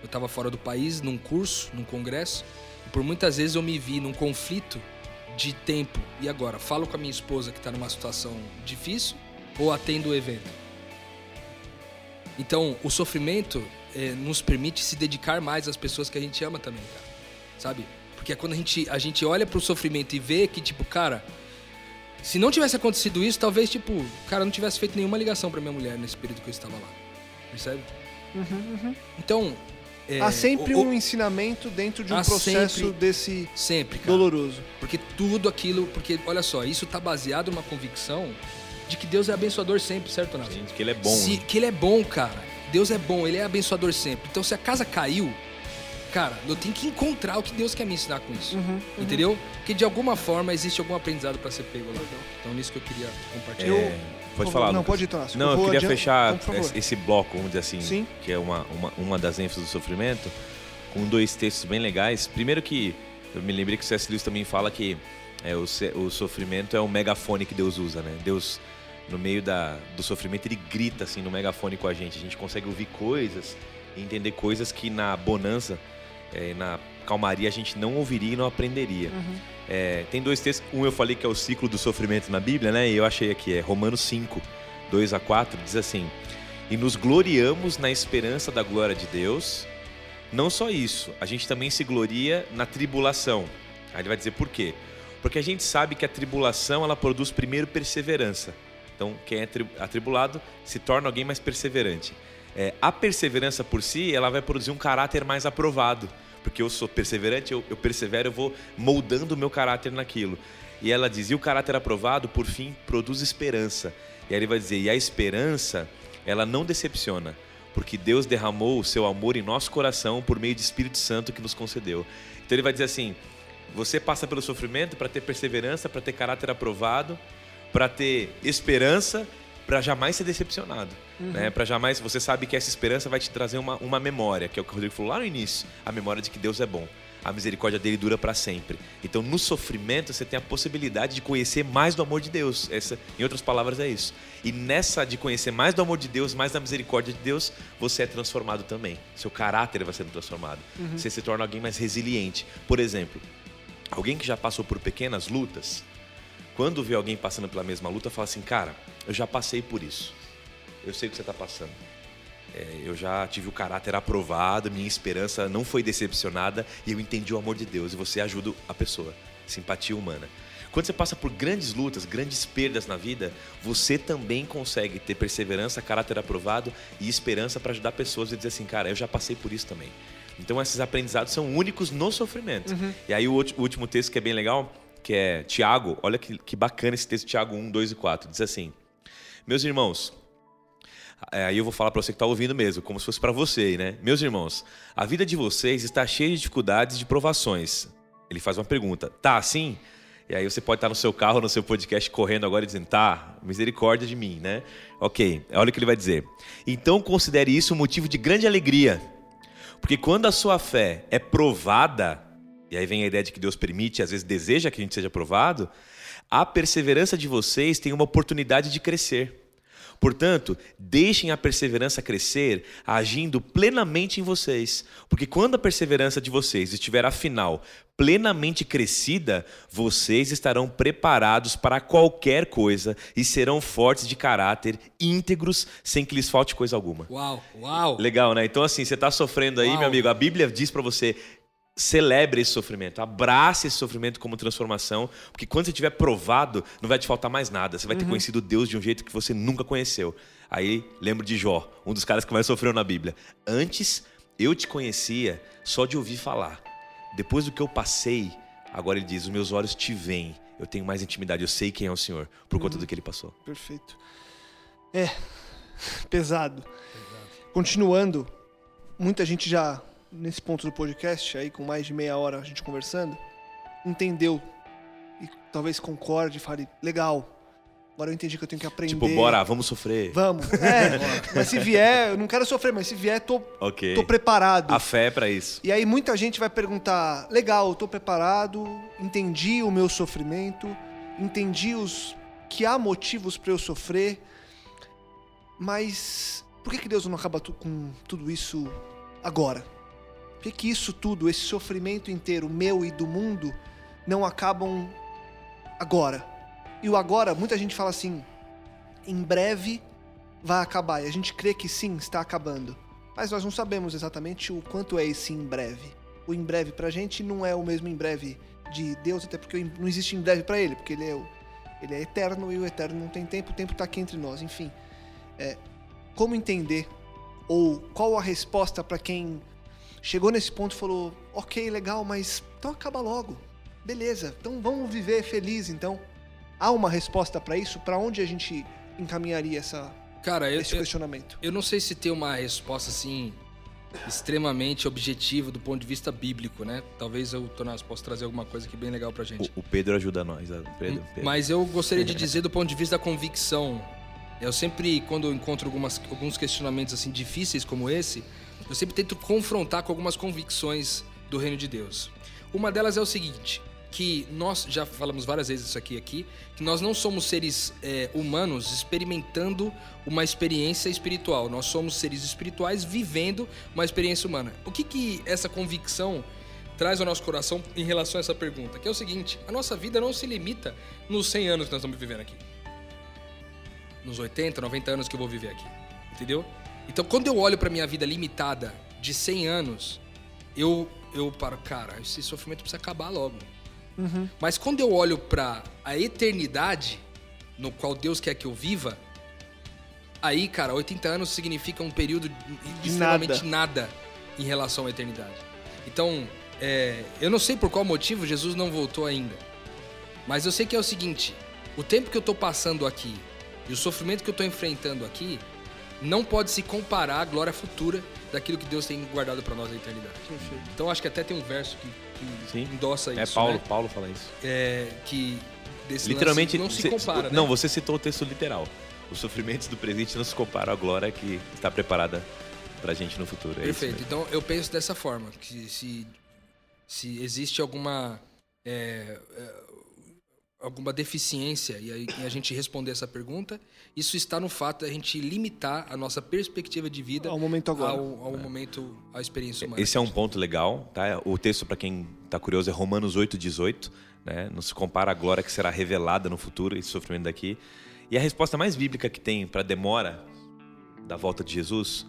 eu tava fora do país, num curso, num congresso, e por muitas vezes eu me vi num conflito de tempo. E agora, falo com a minha esposa que está numa situação difícil ou atendo o evento? Então, o sofrimento é, nos permite se dedicar mais às pessoas que a gente ama também, cara. Sabe? Porque é quando a gente, a gente olha pro sofrimento e vê que, tipo, cara, se não tivesse acontecido isso, talvez, tipo, cara, não tivesse feito nenhuma ligação pra minha mulher nesse período que eu estava lá. Percebe? Uhum, uhum. Então. É, há sempre o, um ensinamento dentro de um processo sempre, desse sempre, cara. doloroso. Porque tudo aquilo. Porque, olha só, isso tá baseado numa convicção de que Deus é abençoador sempre, certo, Nath? que ele é bom. Se, né? Que ele é bom, cara. Deus é bom, ele é abençoador sempre. Então, se a casa caiu, cara, eu tenho que encontrar o que Deus quer me ensinar com isso. Uhum, uhum. Entendeu? Porque de alguma forma existe algum aprendizado para ser pego lá. Então, nisso que eu queria compartilhar. É, pode falar, Não, Lucas. pode ir, Tomás. Não, eu, eu queria fechar esse bloco, vamos dizer assim, Sim. que é uma, uma, uma das ênfases do sofrimento, com dois textos bem legais. Primeiro que eu me lembrei que o C.S. Lewis também fala que é, o, o sofrimento é o megafone que Deus usa, né? Deus no meio da, do sofrimento, ele grita assim no megafone com a gente. A gente consegue ouvir coisas e entender coisas que na bonança, é, na calmaria, a gente não ouviria e não aprenderia. Uhum. É, tem dois textos. Um eu falei que é o ciclo do sofrimento na Bíblia, né? E eu achei aqui, é Romanos 5, 2 a 4, diz assim: E nos gloriamos na esperança da glória de Deus. Não só isso, a gente também se gloria na tribulação. Aí ele vai dizer por quê? Porque a gente sabe que a tribulação ela produz primeiro perseverança. Então, quem é atribulado se torna alguém mais perseverante. É, a perseverança por si, ela vai produzir um caráter mais aprovado. Porque eu sou perseverante, eu, eu persevero, eu vou moldando o meu caráter naquilo. E ela diz: e o caráter aprovado, por fim, produz esperança. E aí ele vai dizer: e a esperança, ela não decepciona, porque Deus derramou o seu amor em nosso coração por meio do Espírito Santo que nos concedeu. Então ele vai dizer assim: você passa pelo sofrimento para ter perseverança, para ter caráter aprovado, para ter esperança, para jamais ser decepcionado. Uhum. Né? Para jamais. Você sabe que essa esperança vai te trazer uma, uma memória, que é o que o Rodrigo falou lá no início a memória de que Deus é bom. A misericórdia dele dura para sempre. Então, no sofrimento, você tem a possibilidade de conhecer mais do amor de Deus. Essa, em outras palavras, é isso. E nessa de conhecer mais do amor de Deus, mais da misericórdia de Deus, você é transformado também. Seu caráter vai sendo transformado. Uhum. Você se torna alguém mais resiliente. Por exemplo, alguém que já passou por pequenas lutas, quando vê alguém passando pela mesma luta, fala assim, cara, eu já passei por isso. Eu sei o que você está passando. É, eu já tive o caráter aprovado, minha esperança não foi decepcionada e eu entendi o amor de Deus. E você ajuda a pessoa, simpatia humana. Quando você passa por grandes lutas, grandes perdas na vida, você também consegue ter perseverança, caráter aprovado e esperança para ajudar pessoas e dizer assim, cara, eu já passei por isso também. Então esses aprendizados são únicos no sofrimento. Uhum. E aí o último texto que é bem legal, que é Tiago, olha que, que bacana esse texto, Tiago 1, 2 e 4, diz assim: Meus irmãos, aí eu vou falar para você que está ouvindo mesmo, como se fosse para você, né? Meus irmãos, a vida de vocês está cheia de dificuldades e de provações. Ele faz uma pergunta: tá assim? E aí você pode estar no seu carro, no seu podcast, correndo agora e dizendo, tá, misericórdia de mim, né? Ok, olha o que ele vai dizer. Então considere isso um motivo de grande alegria. Porque quando a sua fé é provada, e aí vem a ideia de que Deus permite, às vezes deseja que a gente seja provado, a perseverança de vocês tem uma oportunidade de crescer. Portanto, deixem a perseverança crescer agindo plenamente em vocês, porque quando a perseverança de vocês estiver afinal plenamente crescida, vocês estarão preparados para qualquer coisa e serão fortes de caráter, íntegros, sem que lhes falte coisa alguma. Uau, uau. Legal, né? Então assim, você está sofrendo aí, uau. meu amigo, a Bíblia diz para você, celebre esse sofrimento, abrace esse sofrimento como transformação, porque quando você estiver provado, não vai te faltar mais nada. Você vai ter uhum. conhecido Deus de um jeito que você nunca conheceu. Aí, lembro de Jó, um dos caras que mais sofreu na Bíblia. Antes, eu te conhecia só de ouvir falar. Depois do que eu passei, agora ele diz: os meus olhos te veem. Eu tenho mais intimidade, eu sei quem é o Senhor, por uhum. conta do que ele passou. Perfeito. É, pesado. pesado. Continuando, muita gente já nesse ponto do podcast, aí com mais de meia hora a gente conversando, entendeu e talvez concorde e fale, legal, agora eu entendi que eu tenho que aprender. Tipo, bora, vamos sofrer. Vamos. É, mas se vier, eu não quero sofrer, mas se vier, tô, okay. tô preparado. A fé é pra isso. E aí muita gente vai perguntar, legal, eu tô preparado, entendi o meu sofrimento, entendi os que há motivos para eu sofrer, mas por que, que Deus não acaba com tudo isso agora? Por que, isso tudo, esse sofrimento inteiro, meu e do mundo, não acabam agora? E o agora, muita gente fala assim, em breve vai acabar. E a gente crê que sim, está acabando. Mas nós não sabemos exatamente o quanto é esse em breve. O em breve pra gente não é o mesmo em breve de Deus, até porque não existe em breve para ele, porque ele é, ele é eterno e o eterno não tem tempo, o tempo está aqui entre nós. Enfim, é, como entender ou qual a resposta para quem chegou nesse ponto e falou: ok, legal, mas então acaba logo. Beleza, então vamos viver feliz então. Há uma resposta para isso? Para onde a gente encaminharia essa, Cara, eu, esse questionamento? Eu, eu não sei se tem uma resposta assim extremamente objetiva do ponto de vista bíblico, né? Talvez eu, Tonás, possa trazer alguma coisa aqui bem legal pra gente. O, o Pedro ajuda nós, Pedro, Pedro, Mas eu gostaria de dizer do ponto de vista da convicção. Eu sempre, quando eu encontro algumas, alguns questionamentos assim difíceis como esse, eu sempre tento confrontar com algumas convicções do reino de Deus. Uma delas é o seguinte, que nós já falamos várias vezes isso aqui aqui, que nós não somos seres é, humanos experimentando uma experiência espiritual. Nós somos seres espirituais vivendo uma experiência humana. O que que essa convicção traz ao nosso coração em relação a essa pergunta? Que é o seguinte: a nossa vida não se limita nos 100 anos que nós estamos vivendo aqui, nos 80, 90 anos que eu vou viver aqui, entendeu? Então, quando eu olho para minha vida limitada de 100 anos, eu eu paro, cara, esse sofrimento precisa acabar logo. Uhum. Mas quando eu olho para a eternidade, no qual Deus quer que eu viva, aí, cara, 80 anos significa um período de extremamente nada. nada em relação à eternidade. Então, é, eu não sei por qual motivo Jesus não voltou ainda. Mas eu sei que é o seguinte: o tempo que eu estou passando aqui e o sofrimento que eu estou enfrentando aqui não pode se comparar à glória futura daquilo que Deus tem guardado para nós na eternidade. Perfeito. Então acho que até tem um verso que, que Sim. endossa é isso. É Paulo, né? Paulo fala isso. É, que literalmente não se compara. Né? Não, você citou o texto literal. Os sofrimentos do presente não se comparam à glória que está preparada para a gente no futuro. É Perfeito. Então eu penso dessa forma que se se existe alguma é, é alguma deficiência e a gente responder essa pergunta, isso está no fato de a gente limitar a nossa perspectiva de vida ao momento agora, ao, ao é. momento, à experiência humana. Esse é um ponto legal, tá? O texto para quem está curioso é Romanos 8:18, né? Não se compara a glória que será revelada no futuro esse sofrimento daqui. E a resposta mais bíblica que tem para a demora da volta de Jesus,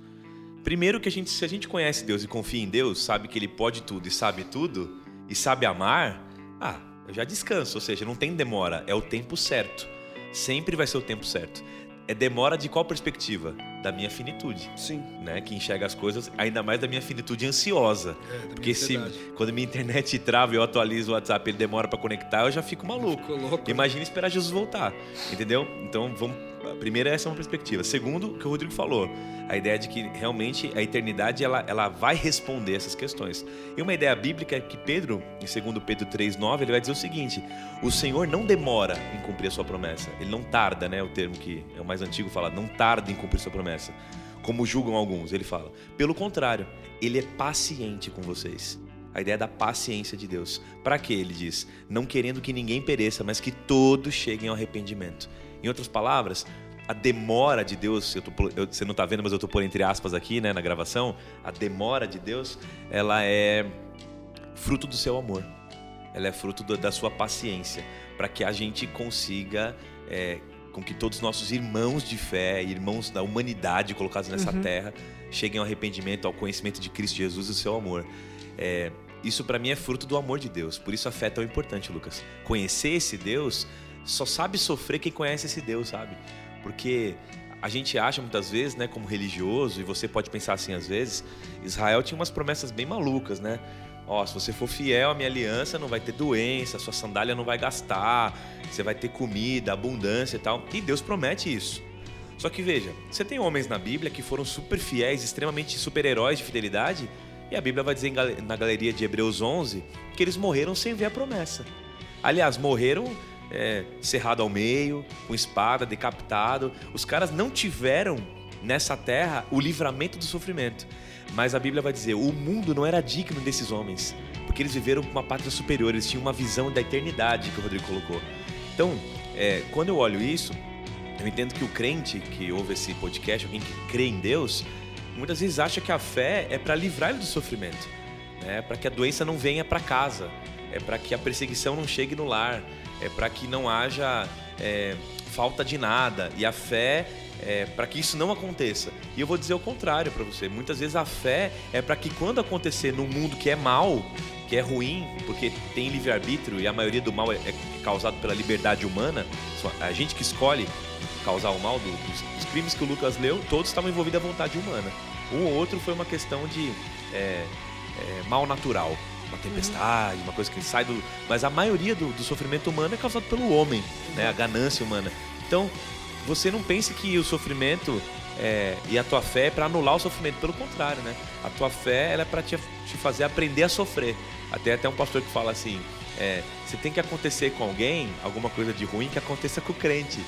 primeiro que a gente, se a gente conhece Deus e confia em Deus, sabe que Ele pode tudo e sabe tudo e sabe amar, ah, eu já descanso, ou seja, não tem demora, é o tempo certo. Sempre vai ser o tempo certo. É demora de qual perspectiva? Da minha finitude. Sim. Né? Que enxerga as coisas, ainda mais da minha finitude ansiosa. É, Porque se quando minha internet trava e eu atualizo o WhatsApp, ele demora para conectar, eu já fico maluco. Imagina esperar Jesus voltar. Entendeu? Então vamos primeiro, essa é uma perspectiva. Segundo, o que o Rodrigo falou, a ideia de que realmente a eternidade ela, ela vai responder essas questões. E uma ideia bíblica é que Pedro, em 2 Pedro 3,9, ele vai dizer o seguinte: o Senhor não demora em cumprir a sua promessa. Ele não tarda, né? O termo que é o mais antigo fala, não tarda em cumprir sua promessa. Como julgam alguns, ele fala. Pelo contrário, ele é paciente com vocês. A ideia da paciência de Deus. Para que ele diz? Não querendo que ninguém pereça, mas que todos cheguem ao arrependimento. Em outras palavras, a demora de Deus, eu tô, eu, você não está vendo, mas eu estou por entre aspas aqui, né, na gravação, a demora de Deus, ela é fruto do seu amor. Ela é fruto do, da sua paciência, para que a gente consiga é, com que todos os nossos irmãos de fé, irmãos da humanidade colocados nessa uhum. terra, cheguem ao arrependimento, ao conhecimento de Cristo Jesus e o seu amor. É, isso para mim é fruto do amor de Deus. Por isso a fé é tão importante, Lucas. Conhecer esse Deus só sabe sofrer quem conhece esse Deus, sabe? Porque a gente acha muitas vezes, né, como religioso, e você pode pensar assim às vezes, Israel tinha umas promessas bem malucas, né? Ó, se você for fiel à minha aliança, não vai ter doença, sua sandália não vai gastar, você vai ter comida, abundância e tal. E Deus promete isso. Só que veja, você tem homens na Bíblia que foram super fiéis, extremamente super-heróis de fidelidade, e a Bíblia vai dizer na galeria de Hebreus 11 que eles morreram sem ver a promessa. Aliás, morreram é, cerrado ao meio, com espada, decapitado. Os caras não tiveram nessa terra o livramento do sofrimento. Mas a Bíblia vai dizer: o mundo não era digno desses homens, porque eles viveram com uma pátria superior, eles tinham uma visão da eternidade que o Rodrigo colocou. Então, é, quando eu olho isso, eu entendo que o crente que ouve esse podcast, alguém que crê em Deus, muitas vezes acha que a fé é para livrar ele do sofrimento, né? para que a doença não venha para casa, é para que a perseguição não chegue no lar, é para que não haja é, falta de nada. E a fé é para que isso não aconteça. E eu vou dizer o contrário para você. Muitas vezes a fé é para que quando acontecer num mundo que é mal, que é ruim, porque tem livre-arbítrio e a maioria do mal é, é, causado pela liberdade humana, a gente que escolhe causar o mal, do, dos, dos, crimes que o Lucas leu, todos estavam envolvidos à vontade humana. Um ou outro foi uma questão de é, é mal natural uma tempestade, uma coisa que sai do. Mas a maioria do, do sofrimento humano é causado pelo homem, né? A ganância humana. Então, você não pense que o sofrimento é, e a tua fé é para anular o sofrimento, pelo contrário, né? A tua fé ela é para te, te, fazer aprender a sofrer. Até até um pastor que fala assim: é, você tem que acontecer com alguém, alguma coisa de ruim que aconteça com o crente.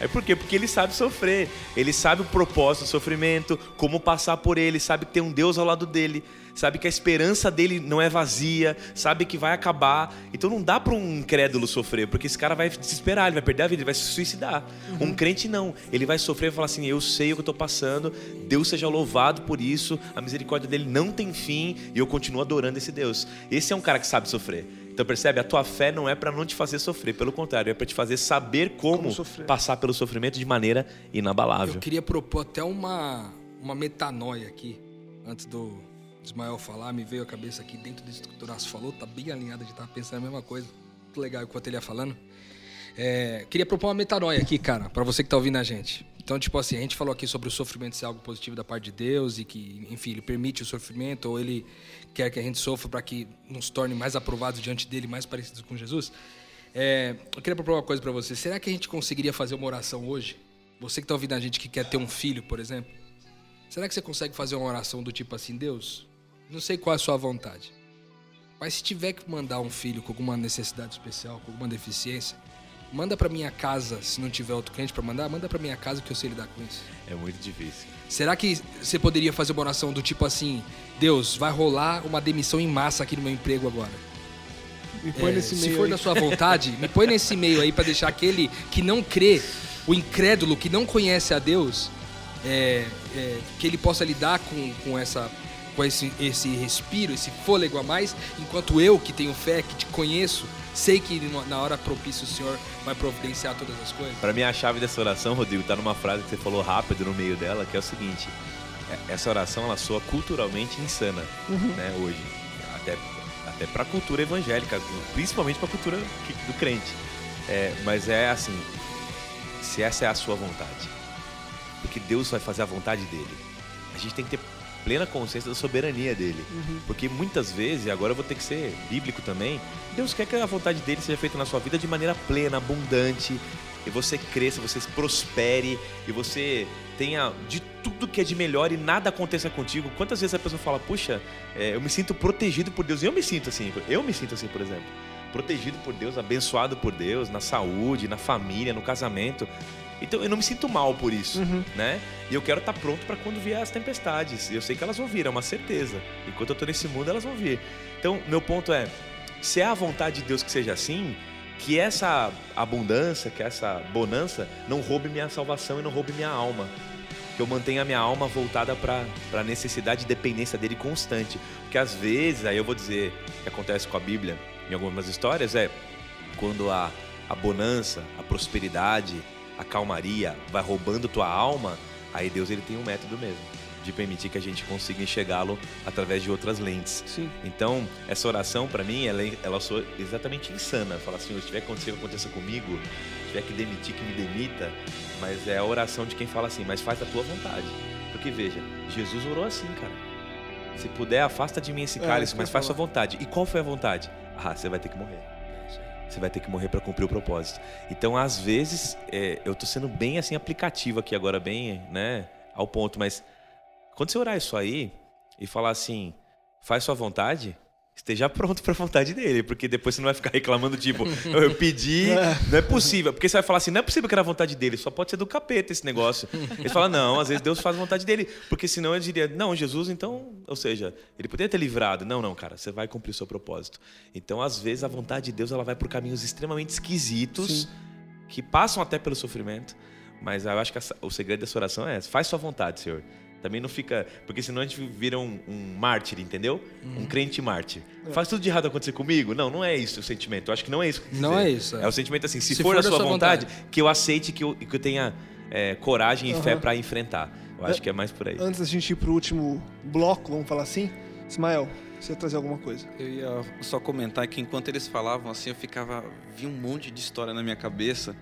É por quê? Porque ele sabe sofrer. Ele sabe o propósito do sofrimento, como passar por ele, sabe que tem um Deus ao lado dele, sabe que a esperança dele não é vazia, sabe que vai acabar. Então não dá para um incrédulo sofrer, porque esse cara vai desesperar, ele vai perder a vida, ele vai se suicidar. Uhum. Um crente não. Ele vai sofrer e falar assim: Eu sei o que eu estou passando, Deus seja louvado por isso, a misericórdia dele não tem fim e eu continuo adorando esse Deus. Esse é um cara que sabe sofrer. Então percebe, a tua fé não é para não te fazer sofrer, pelo contrário, é para te fazer saber como, como passar pelo sofrimento de maneira inabalável. Eu queria propor até uma uma metanoia aqui, antes do Ismael falar, me veio a cabeça aqui dentro disso que o Turaço falou, tá bem alinhado, a gente tava pensando a mesma coisa. Muito legal enquanto ele ia falando. É, queria propor uma metanoia aqui, cara, para você que tá ouvindo a gente. Então, tipo assim, a gente falou aqui sobre o sofrimento ser algo positivo da parte de Deus e que, enfim, ele permite o sofrimento ou ele quer que a gente sofra para que nos torne mais aprovados diante dele, mais parecidos com Jesus. É, eu queria propor uma coisa para você. Será que a gente conseguiria fazer uma oração hoje? Você que está ouvindo a gente que quer ter um filho, por exemplo. Será que você consegue fazer uma oração do tipo assim, Deus, não sei qual é a sua vontade, mas se tiver que mandar um filho com alguma necessidade especial, com alguma deficiência, manda para minha casa, se não tiver outro cliente para mandar, manda para minha casa que eu sei lidar com isso. É muito difícil. Será que você poderia fazer uma oração do tipo assim: Deus, vai rolar uma demissão em massa aqui no meu emprego agora? Me põe é, nesse meio. Se for aí. da sua vontade, me põe nesse meio aí para deixar aquele que não crê, o incrédulo que não conhece a Deus, é, é, que ele possa lidar com, com essa com esse, esse respiro, esse fôlego a mais, enquanto eu que tenho fé, que te conheço, sei que na hora propícia o Senhor vai providenciar todas as coisas. Para mim a chave dessa oração, Rodrigo, tá numa frase que você falou rápido no meio dela, que é o seguinte: é, essa oração ela soa culturalmente insana, uhum. né, hoje. até, até para a cultura evangélica, principalmente para a cultura do crente. É, mas é assim, se essa é a sua vontade, porque Deus vai fazer a vontade dele, a gente tem que ter plena consciência da soberania dele. Uhum. Porque muitas vezes, e agora eu vou ter que ser bíblico também, Deus quer que a vontade dele seja feita na sua vida de maneira plena, abundante, e você cresça, você prospere, e você tenha de tudo que é de melhor e nada aconteça contigo. Quantas vezes a pessoa fala, puxa, é, eu me sinto protegido por Deus. E eu me sinto assim, eu me sinto assim, por exemplo. Protegido por Deus, abençoado por Deus, na saúde, na família, no casamento. Então eu não me sinto mal por isso, uhum. né? E eu quero estar tá pronto para quando vier as tempestades. Eu sei que elas vão vir, é uma certeza. Enquanto eu estou nesse mundo, elas vão vir. Então, meu ponto é, se é a vontade de Deus que seja assim, que essa abundância, que essa bonança não roube minha salvação e não roube minha alma. Que eu mantenha a minha alma voltada para a necessidade e dependência dele constante. Porque às vezes, aí eu vou dizer o que acontece com a Bíblia em algumas histórias, é quando a, a bonança, a prosperidade, a calmaria vai roubando tua alma, aí Deus ele tem um método mesmo de permitir que a gente consiga enxergá-lo através de outras lentes. Sim. Então, essa oração para mim, ela, ela sou exatamente insana. Falar assim, se tiver que acontecer, aconteça comigo. Se tiver que demitir, que me demita. Mas é a oração de quem fala assim, mas faz a tua vontade. Porque veja, Jesus orou assim, cara. Se puder, afasta de mim esse é, cálice, é, mas faz a sua vontade. E qual foi a vontade? Ah, você vai ter que morrer você vai ter que morrer para cumprir o propósito. Então, às vezes, é, eu tô sendo bem assim aplicativo aqui agora, bem, né, ao ponto, mas quando você orar isso aí e falar assim, faz sua vontade, esteja pronto para a vontade dele, porque depois você não vai ficar reclamando, tipo, eu pedi, é. não é possível. Porque você vai falar assim, não é possível que era a vontade dele, só pode ser do capeta esse negócio. Ele fala, não, às vezes Deus faz a vontade dele, porque senão ele diria, não, Jesus, então, ou seja, ele poderia ter livrado. Não, não, cara, você vai cumprir o seu propósito. Então, às vezes, a vontade de Deus ela vai por caminhos extremamente esquisitos, Sim. que passam até pelo sofrimento, mas eu acho que o segredo dessa oração é essa, faz sua vontade, Senhor. Também não fica. Porque senão a gente vira um, um mártir, entendeu? Uhum. Um crente mártir. É. Faz tudo de errado acontecer comigo? Não, não é isso o sentimento. Eu acho que não é isso. Que não é isso. É. é. o sentimento assim: se, se for, for, da sua vontade, vontade, que eu aceite, que eu, que eu tenha é, coragem e uhum. fé para enfrentar. Eu acho que é mais por aí. Antes da gente ir pro último bloco, vamos falar assim, Ismael, você ia trazer alguma coisa? Eu ia só comentar que enquanto eles falavam assim, eu ficava. vi um monte de história na minha cabeça.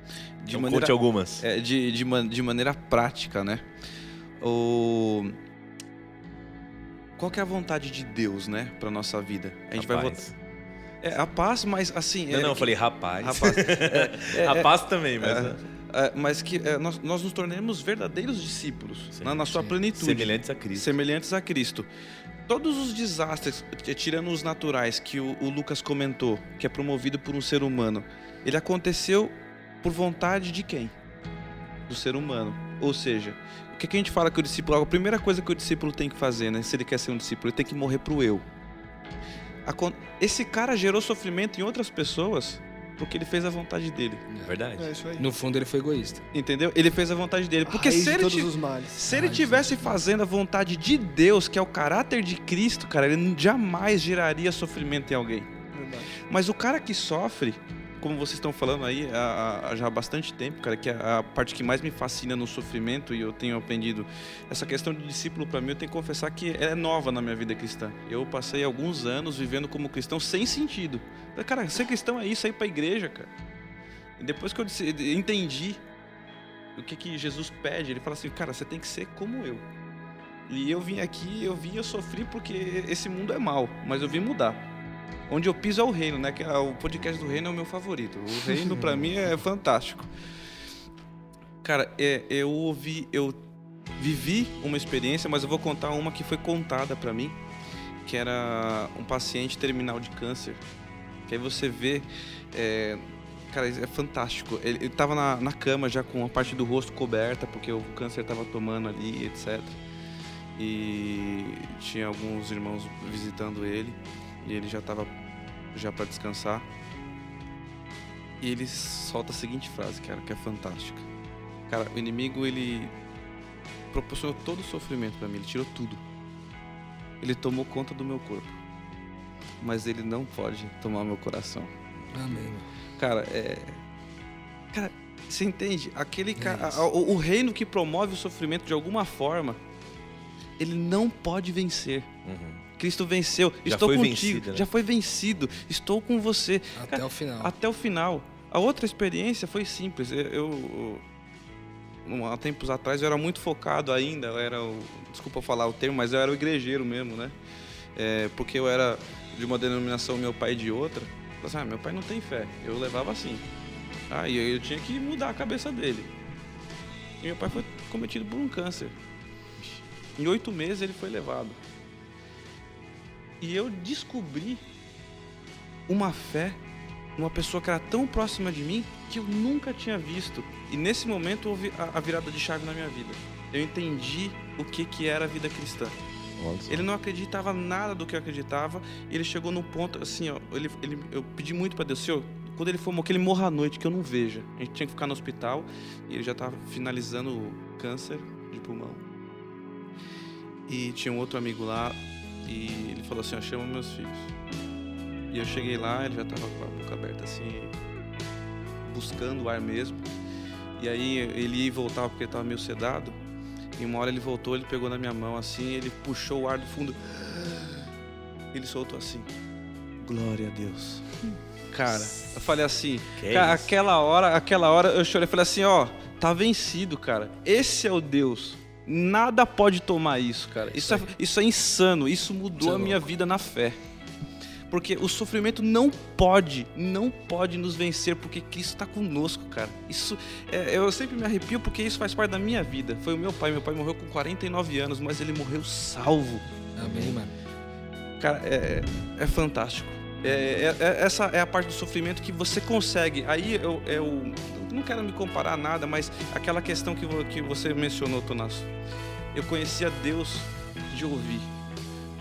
De então, maneira, conte algumas. É, de, de, de maneira prática, né? O qual que é a vontade de Deus, né, para nossa vida? A gente rapaz. vai votar. É, a paz, mas assim. Não, é, não, eu falei rapaz. Rapaz, é, é, rapaz também, mas. É, é, mas que nós, nós, nos tornemos verdadeiros discípulos sim, na, na, sua sim. plenitude. Semelhantes a Cristo. Semelhantes a Cristo. Todos os desastres, tirando os naturais, que o, o Lucas comentou, que é promovido por um ser humano, ele aconteceu por vontade de quem? Do ser humano. Ou seja, o que, que a gente fala que o discípulo, a primeira coisa que o discípulo tem que fazer, né? Se ele quer ser um discípulo, ele tem que morrer pro eu. Esse cara gerou sofrimento em outras pessoas porque ele fez a vontade dele. É verdade. É no fundo ele foi egoísta. Entendeu? Ele fez a vontade dele. Porque se ele, se ele tivesse fazendo a vontade de Deus, que é o caráter de Cristo, cara, ele jamais geraria sofrimento em alguém. Verdade. Mas o cara que sofre, como vocês estão falando aí há, há, já há bastante tempo, cara, que é a parte que mais me fascina no sofrimento e eu tenho aprendido essa questão de discípulo para mim, eu tenho que confessar que é nova na minha vida cristã. Eu passei alguns anos vivendo como cristão sem sentido. Cara, ser cristão é isso, é ir para a igreja, cara. E depois que eu entendi o que que Jesus pede, ele fala assim, cara, você tem que ser como eu. E eu vim aqui, eu vim, eu sofri porque esse mundo é mal, mas eu vim mudar. Onde eu piso é o reino, né? Que é, o podcast do reino é o meu favorito. O reino para mim é fantástico. Cara, é, eu ouvi, eu vivi uma experiência, mas eu vou contar uma que foi contada para mim, que era um paciente terminal de câncer. Que aí você vê, é, cara, é fantástico. Ele, ele tava na, na cama já com a parte do rosto coberta, porque o câncer tava tomando ali, etc. E tinha alguns irmãos visitando ele e ele já estava já para descansar. E ele solta a seguinte frase, cara, que é fantástica. Cara, o inimigo ele proporcionou todo o sofrimento para mim, ele tirou tudo. Ele tomou conta do meu corpo. Mas ele não pode tomar meu coração. Amém. Cara, é Cara, você entende? Aquele é cara, o, o reino que promove o sofrimento de alguma forma, ele não pode vencer. Uhum. Cristo venceu. Já Estou contigo. vencido, né? Já foi vencido. Estou com você. Até o final. Até o final. A outra experiência foi simples. Eu, eu há tempos atrás eu era muito focado ainda. Eu era, o, desculpa falar o termo, mas eu era o igrejeiro mesmo, né? É, porque eu era de uma denominação, meu pai de outra. Eu falei assim, ah, meu pai não tem fé. Eu levava assim. Aí eu tinha que mudar a cabeça dele. E meu pai foi cometido por um câncer. Em oito meses ele foi levado. E eu descobri uma fé numa pessoa que era tão próxima de mim que eu nunca tinha visto. E nesse momento houve a, a virada de chave na minha vida. Eu entendi o que, que era a vida cristã. Ele não acreditava nada do que eu acreditava. Ele chegou no ponto, assim, ó, ele, ele, eu pedi muito para Deus, Senhor, quando ele for que ele morra à noite, que eu não veja. A gente tinha que ficar no hospital e ele já estava finalizando o câncer de pulmão. E tinha um outro amigo lá e ele falou assim: ó, chama meus filhos. E eu cheguei lá, ele já estava com a boca aberta assim, buscando o ar mesmo. E aí ele ia e voltava porque ele estava meio sedado. E uma hora ele voltou, ele pegou na minha mão assim, ele puxou o ar do fundo. Ele soltou assim: Glória a Deus. Cara, eu falei assim, cara, aquela hora, aquela hora eu chorei, falei assim, ó, tá vencido, cara. Esse é o Deus. Nada pode tomar isso, cara. Isso é, isso é insano. Isso mudou isso é a minha vida na fé. Porque o sofrimento não pode, não pode nos vencer, porque Cristo está conosco, cara. Isso, é, eu sempre me arrepio porque isso faz parte da minha vida. Foi o meu pai, meu pai morreu com 49 anos, mas ele morreu salvo. Amém, mano. Cara, é, é fantástico. É, é, é, essa é a parte do sofrimento que você consegue. Aí eu, eu, não quero me comparar a nada, mas aquela questão que, que você mencionou, Tonasso. Eu conhecia Deus de ouvir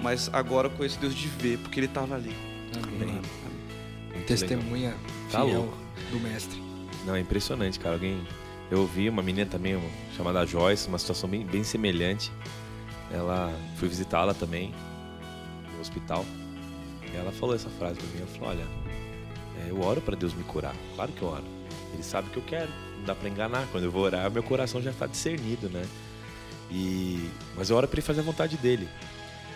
mas agora eu conheço Deus de ver, porque Ele estava ali. Amém. Amém. Testemunha tá louco. do Mestre. Não, é impressionante, cara. Alguém. Eu ouvi uma menina também, chamada Joyce, uma situação bem, bem semelhante. Ela fui visitá-la também no hospital. E ela falou essa frase pra mim. Ela falou: Olha, é, eu oro para Deus me curar. Claro que eu oro. Ele sabe o que eu quero. Não dá para enganar. Quando eu vou orar, meu coração já está discernido, né? E mas eu oro para ele fazer a vontade dele.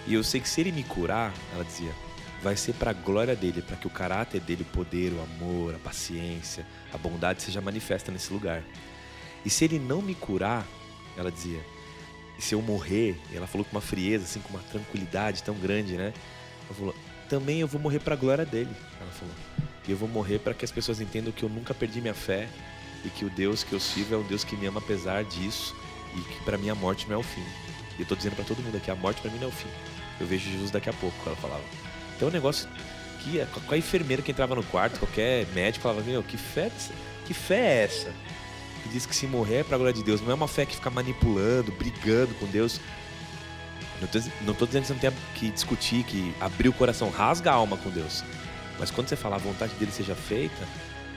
E eu sei que se ele me curar, ela dizia, vai ser para a glória dele, para que o caráter dele, o poder, o amor, a paciência, a bondade seja manifesta nesse lugar. E se ele não me curar, ela dizia, e se eu morrer, ela falou com uma frieza, assim, com uma tranquilidade tão grande, né? Ela falou, também eu vou morrer para a glória dele. Ela falou, e eu vou morrer para que as pessoas entendam que eu nunca perdi minha fé e que o Deus que eu sirvo é um Deus que me ama apesar disso e que para mim a morte não é o fim. E eu tô dizendo para todo mundo aqui, a morte para mim não é o fim. Eu vejo Jesus daqui a pouco, ela falava. Então é um negócio que qualquer enfermeira que entrava no quarto, qualquer médico falava, meu, que fé, que fé é essa? Que diz que se morrer é pra glória de Deus. Não é uma fé que fica manipulando, brigando com Deus. Não tô, não tô dizendo que você não tem que discutir, que abrir o coração, rasga a alma com Deus. Mas quando você fala a vontade dele seja feita,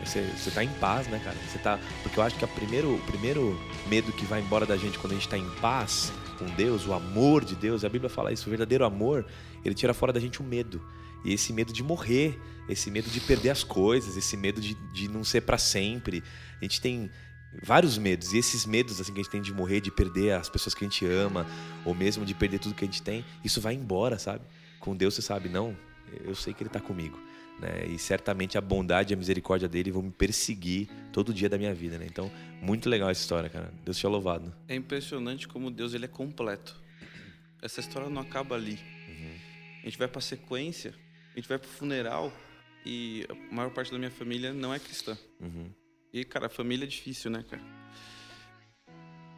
você, você tá em paz, né, cara? Você tá. Porque eu acho que a primeiro, o primeiro medo que vai embora da gente quando a gente tá em paz com Deus, o amor de Deus, a Bíblia fala isso, o verdadeiro amor, ele tira fora da gente o medo. E esse medo de morrer, esse medo de perder as coisas, esse medo de, de não ser para sempre. A gente tem vários medos, e esses medos assim que a gente tem de morrer, de perder as pessoas que a gente ama, ou mesmo de perder tudo que a gente tem, isso vai embora, sabe? Com Deus você sabe, não, eu sei que Ele está comigo. Né? E certamente a bondade e a misericórdia dele vão me perseguir todo dia da minha vida, né? Então, muito legal essa história, cara. Deus te louvado. É impressionante como Deus ele é completo. Essa história não acaba ali. Uhum. A gente vai para sequência, a gente vai para o funeral e a maior parte da minha família não é cristã. Uhum. E, cara, a família é difícil, né, cara?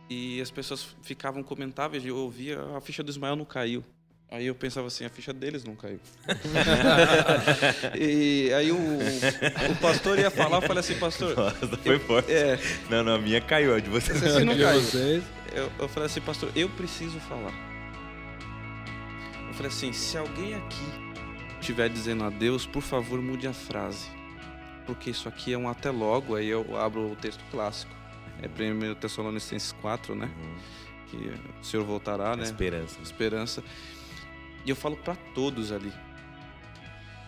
E as pessoas ficavam comentáveis eu ouvia, a ficha do Ismael não caiu. Aí eu pensava assim, a ficha deles não caiu. e aí o, o pastor ia falar, eu falei assim, pastor. Nossa, foi forte. É, não, não, a minha caiu, a de vocês. Assim, não caiu. Eu, eu falei assim, pastor, eu preciso falar. Eu falei assim, se alguém aqui estiver dizendo a Deus, por favor, mude a frase. Porque isso aqui é um até logo, aí eu abro o texto clássico. É 1 Tessalonicenses 4, né? Uhum. Que o Senhor voltará, né? Esperança. Esperança. E eu falo para todos ali.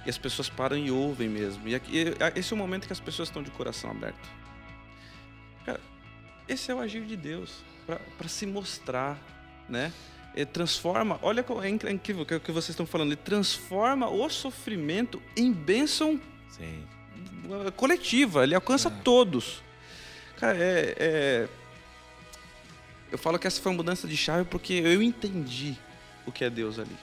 E as pessoas param e ouvem mesmo. E aqui, esse é o momento que as pessoas estão de coração aberto. Cara, esse é o agir de Deus para se mostrar, né? ele transforma, olha é incrível o que vocês estão falando, ele transforma o sofrimento em bênção Sim. coletiva, ele alcança é. todos. Cara, é, é, Eu falo que essa foi uma mudança de chave porque eu entendi o que é Deus ali.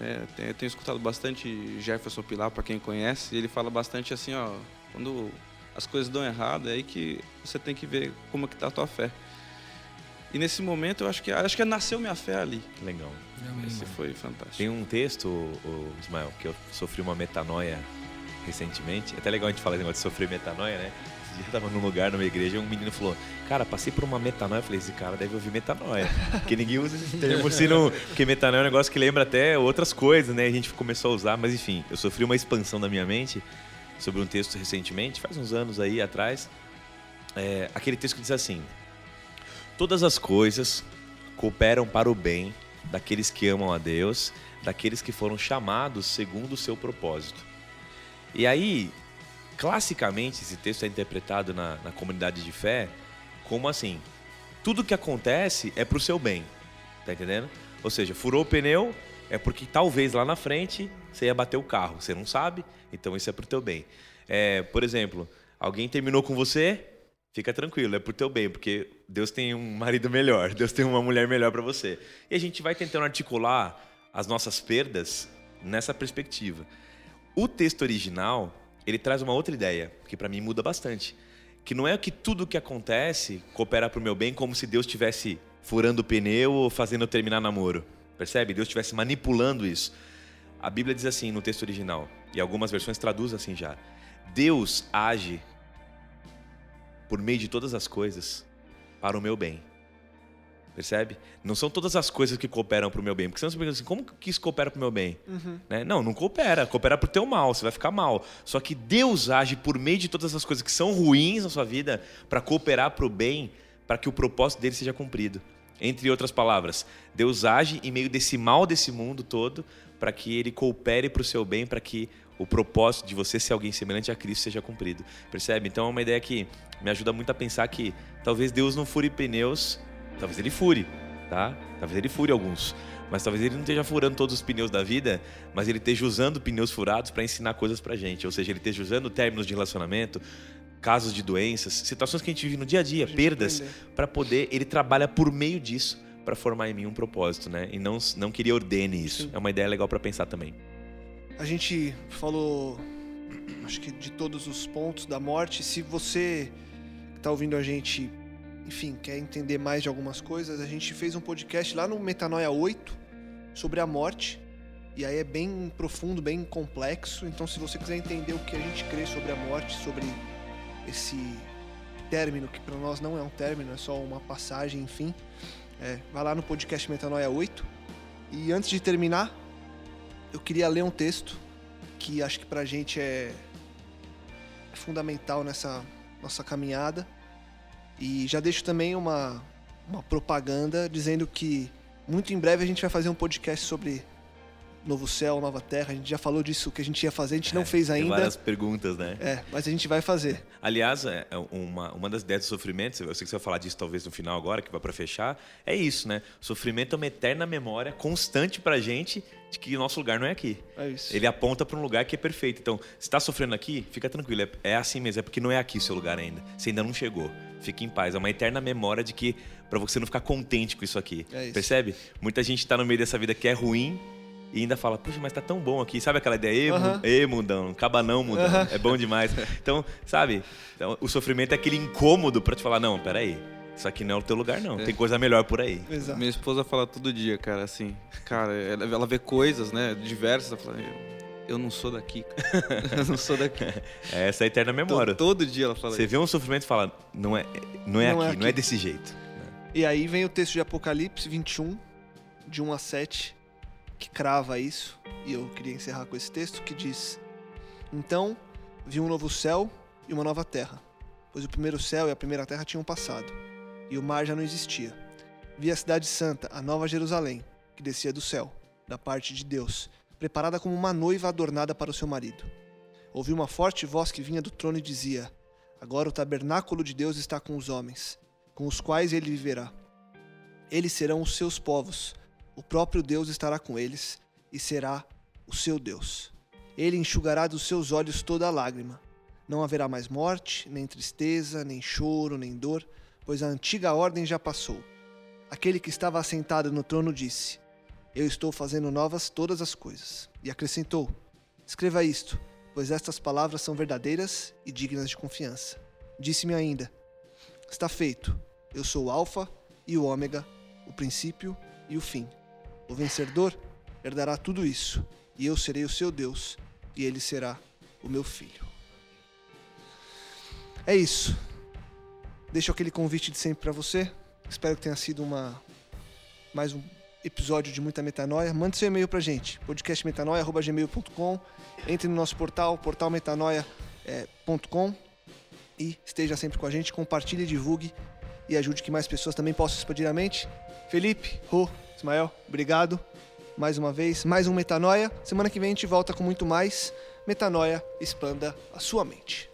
É, tenho, tenho, escutado bastante Jefferson Pilar, para quem conhece, e ele fala bastante assim, ó, quando as coisas dão errado, é aí que você tem que ver como é que tá a tua fé. E nesse momento eu acho que acho que nasceu minha fé ali. Legal. Esse foi fantástico. Tem um texto, o Ismael, que eu sofri uma metanoia recentemente. É até legal a gente falar de sofrer metanoia, né? Dia eu tava num lugar, numa igreja, e um menino falou: Cara, passei por uma metanoia. Eu falei: Esse cara deve ouvir metanoia. Porque ninguém usa esse termo assim, não... porque metanoia é um negócio que lembra até outras coisas, né? A gente começou a usar, mas enfim, eu sofri uma expansão da minha mente sobre um texto recentemente, faz uns anos aí atrás. É, aquele texto que diz assim: Todas as coisas cooperam para o bem daqueles que amam a Deus, daqueles que foram chamados segundo o seu propósito. E aí, classicamente, esse texto é interpretado na, na comunidade de fé como assim: tudo que acontece é para o seu bem, tá entendendo? Ou seja, furou o pneu é porque talvez lá na frente você ia bater o carro, você não sabe, então isso é para o teu bem. É, por exemplo, alguém terminou com você, fica tranquilo, é pro teu bem, porque Deus tem um marido melhor, Deus tem uma mulher melhor para você. E a gente vai tentando articular as nossas perdas nessa perspectiva. O texto original, ele traz uma outra ideia, que para mim muda bastante. Que não é que tudo que acontece coopera para o meu bem como se Deus estivesse furando o pneu ou fazendo eu terminar namoro. Percebe? Deus estivesse manipulando isso. A Bíblia diz assim no texto original, e algumas versões traduzem assim já. Deus age por meio de todas as coisas para o meu bem. Percebe? Não são todas as coisas que cooperam para o meu bem. Porque senão você pensa assim, como que isso coopera para o meu bem? Uhum. Né? Não, não coopera. Coopera para o teu mal, você vai ficar mal. Só que Deus age por meio de todas as coisas que são ruins na sua vida para cooperar para o bem, para que o propósito dele seja cumprido. Entre outras palavras, Deus age em meio desse mal desse mundo todo para que ele coopere para o seu bem, para que o propósito de você ser alguém semelhante a Cristo seja cumprido. Percebe? Então é uma ideia que me ajuda muito a pensar que talvez Deus não fure pneus Talvez ele fure, tá? Talvez ele fure alguns. Mas talvez ele não esteja furando todos os pneus da vida, mas ele esteja usando pneus furados para ensinar coisas pra gente. Ou seja, ele esteja usando términos de relacionamento, casos de doenças, situações que a gente vive no dia a dia, a perdas, para poder. Ele trabalha por meio disso para formar em mim um propósito, né? E não, não queria ordene isso. Sim. É uma ideia legal para pensar também. A gente falou, acho que de todos os pontos da morte. Se você está ouvindo a gente enfim, quer entender mais de algumas coisas, a gente fez um podcast lá no Metanoia 8 sobre a morte. E aí é bem profundo, bem complexo. Então, se você quiser entender o que a gente crê sobre a morte, sobre esse término, que para nós não é um término, é só uma passagem, enfim, é, vai lá no podcast Metanoia 8. E antes de terminar, eu queria ler um texto que acho que para a gente é fundamental nessa nossa caminhada e já deixo também uma, uma propaganda dizendo que muito em breve a gente vai fazer um podcast sobre Novo Céu, Nova Terra. A gente já falou disso que a gente ia fazer, a gente é, não fez ainda. Tem várias perguntas, né? É, mas a gente vai fazer. Aliás, é, é uma, uma das ideias do sofrimento, eu sei que você vai falar disso talvez no final agora, que vai para fechar, é isso, né? O sofrimento é uma eterna memória constante pra gente de que o nosso lugar não é aqui. É isso. Ele aponta para um lugar que é perfeito. Então, se está sofrendo aqui, fica tranquilo. É, é assim mesmo, é porque não é aqui o seu lugar ainda. Você ainda não chegou. Fique em paz. É uma eterna memória de que para você não ficar contente com isso aqui. É isso. Percebe? Muita gente está no meio dessa vida que é ruim e ainda fala, puxa, mas tá tão bom aqui. Sabe aquela ideia? Ê, uhum. mundão, acaba não, mundão. Uhum. É bom demais. Então, sabe? Então, o sofrimento é aquele incômodo para te falar, não, peraí. Isso aqui não é o teu lugar, não. É. Tem coisa melhor por aí. Exato. Minha esposa fala todo dia, cara, assim. Cara, ela, ela vê coisas, né, diversas. Ela fala, eu, não sou daqui, cara. eu não sou daqui. É essa é a eterna memória. Todo, todo dia ela fala Você isso. vê um sofrimento e fala, não é, não é, não aqui, é aqui, não é desse jeito. E aí vem o texto de Apocalipse 21, de 1 a 7 que crava isso, e eu queria encerrar com esse texto que diz: Então vi um novo céu e uma nova terra, pois o primeiro céu e a primeira terra tinham passado, e o mar já não existia. Vi a cidade santa, a nova Jerusalém, que descia do céu, da parte de Deus, preparada como uma noiva adornada para o seu marido. Ouvi uma forte voz que vinha do trono e dizia: Agora o tabernáculo de Deus está com os homens, com os quais ele viverá. Eles serão os seus povos o próprio Deus estará com eles e será o seu Deus. Ele enxugará dos seus olhos toda lágrima. Não haverá mais morte, nem tristeza, nem choro, nem dor, pois a antiga ordem já passou. Aquele que estava assentado no trono disse: Eu estou fazendo novas todas as coisas. E acrescentou: Escreva isto, pois estas palavras são verdadeiras e dignas de confiança. Disse-me ainda: Está feito. Eu sou o Alfa e o Ômega, o princípio e o fim. O vencedor herdará tudo isso, e eu serei o seu Deus, e ele será o meu filho. É isso. Deixo aquele convite de sempre para você. Espero que tenha sido uma mais um episódio de muita metanoia. Mande seu e-mail pra gente, podcastmetanoia@gmail.com. Entre no nosso portal, portalmetanoia.com e esteja sempre com a gente, compartilhe, divulgue e ajude que mais pessoas também possam expandir a mente. Felipe, Rô, Ismael, obrigado mais uma vez, mais um Metanoia. Semana que vem a gente volta com muito mais. Metanoia, expanda a sua mente.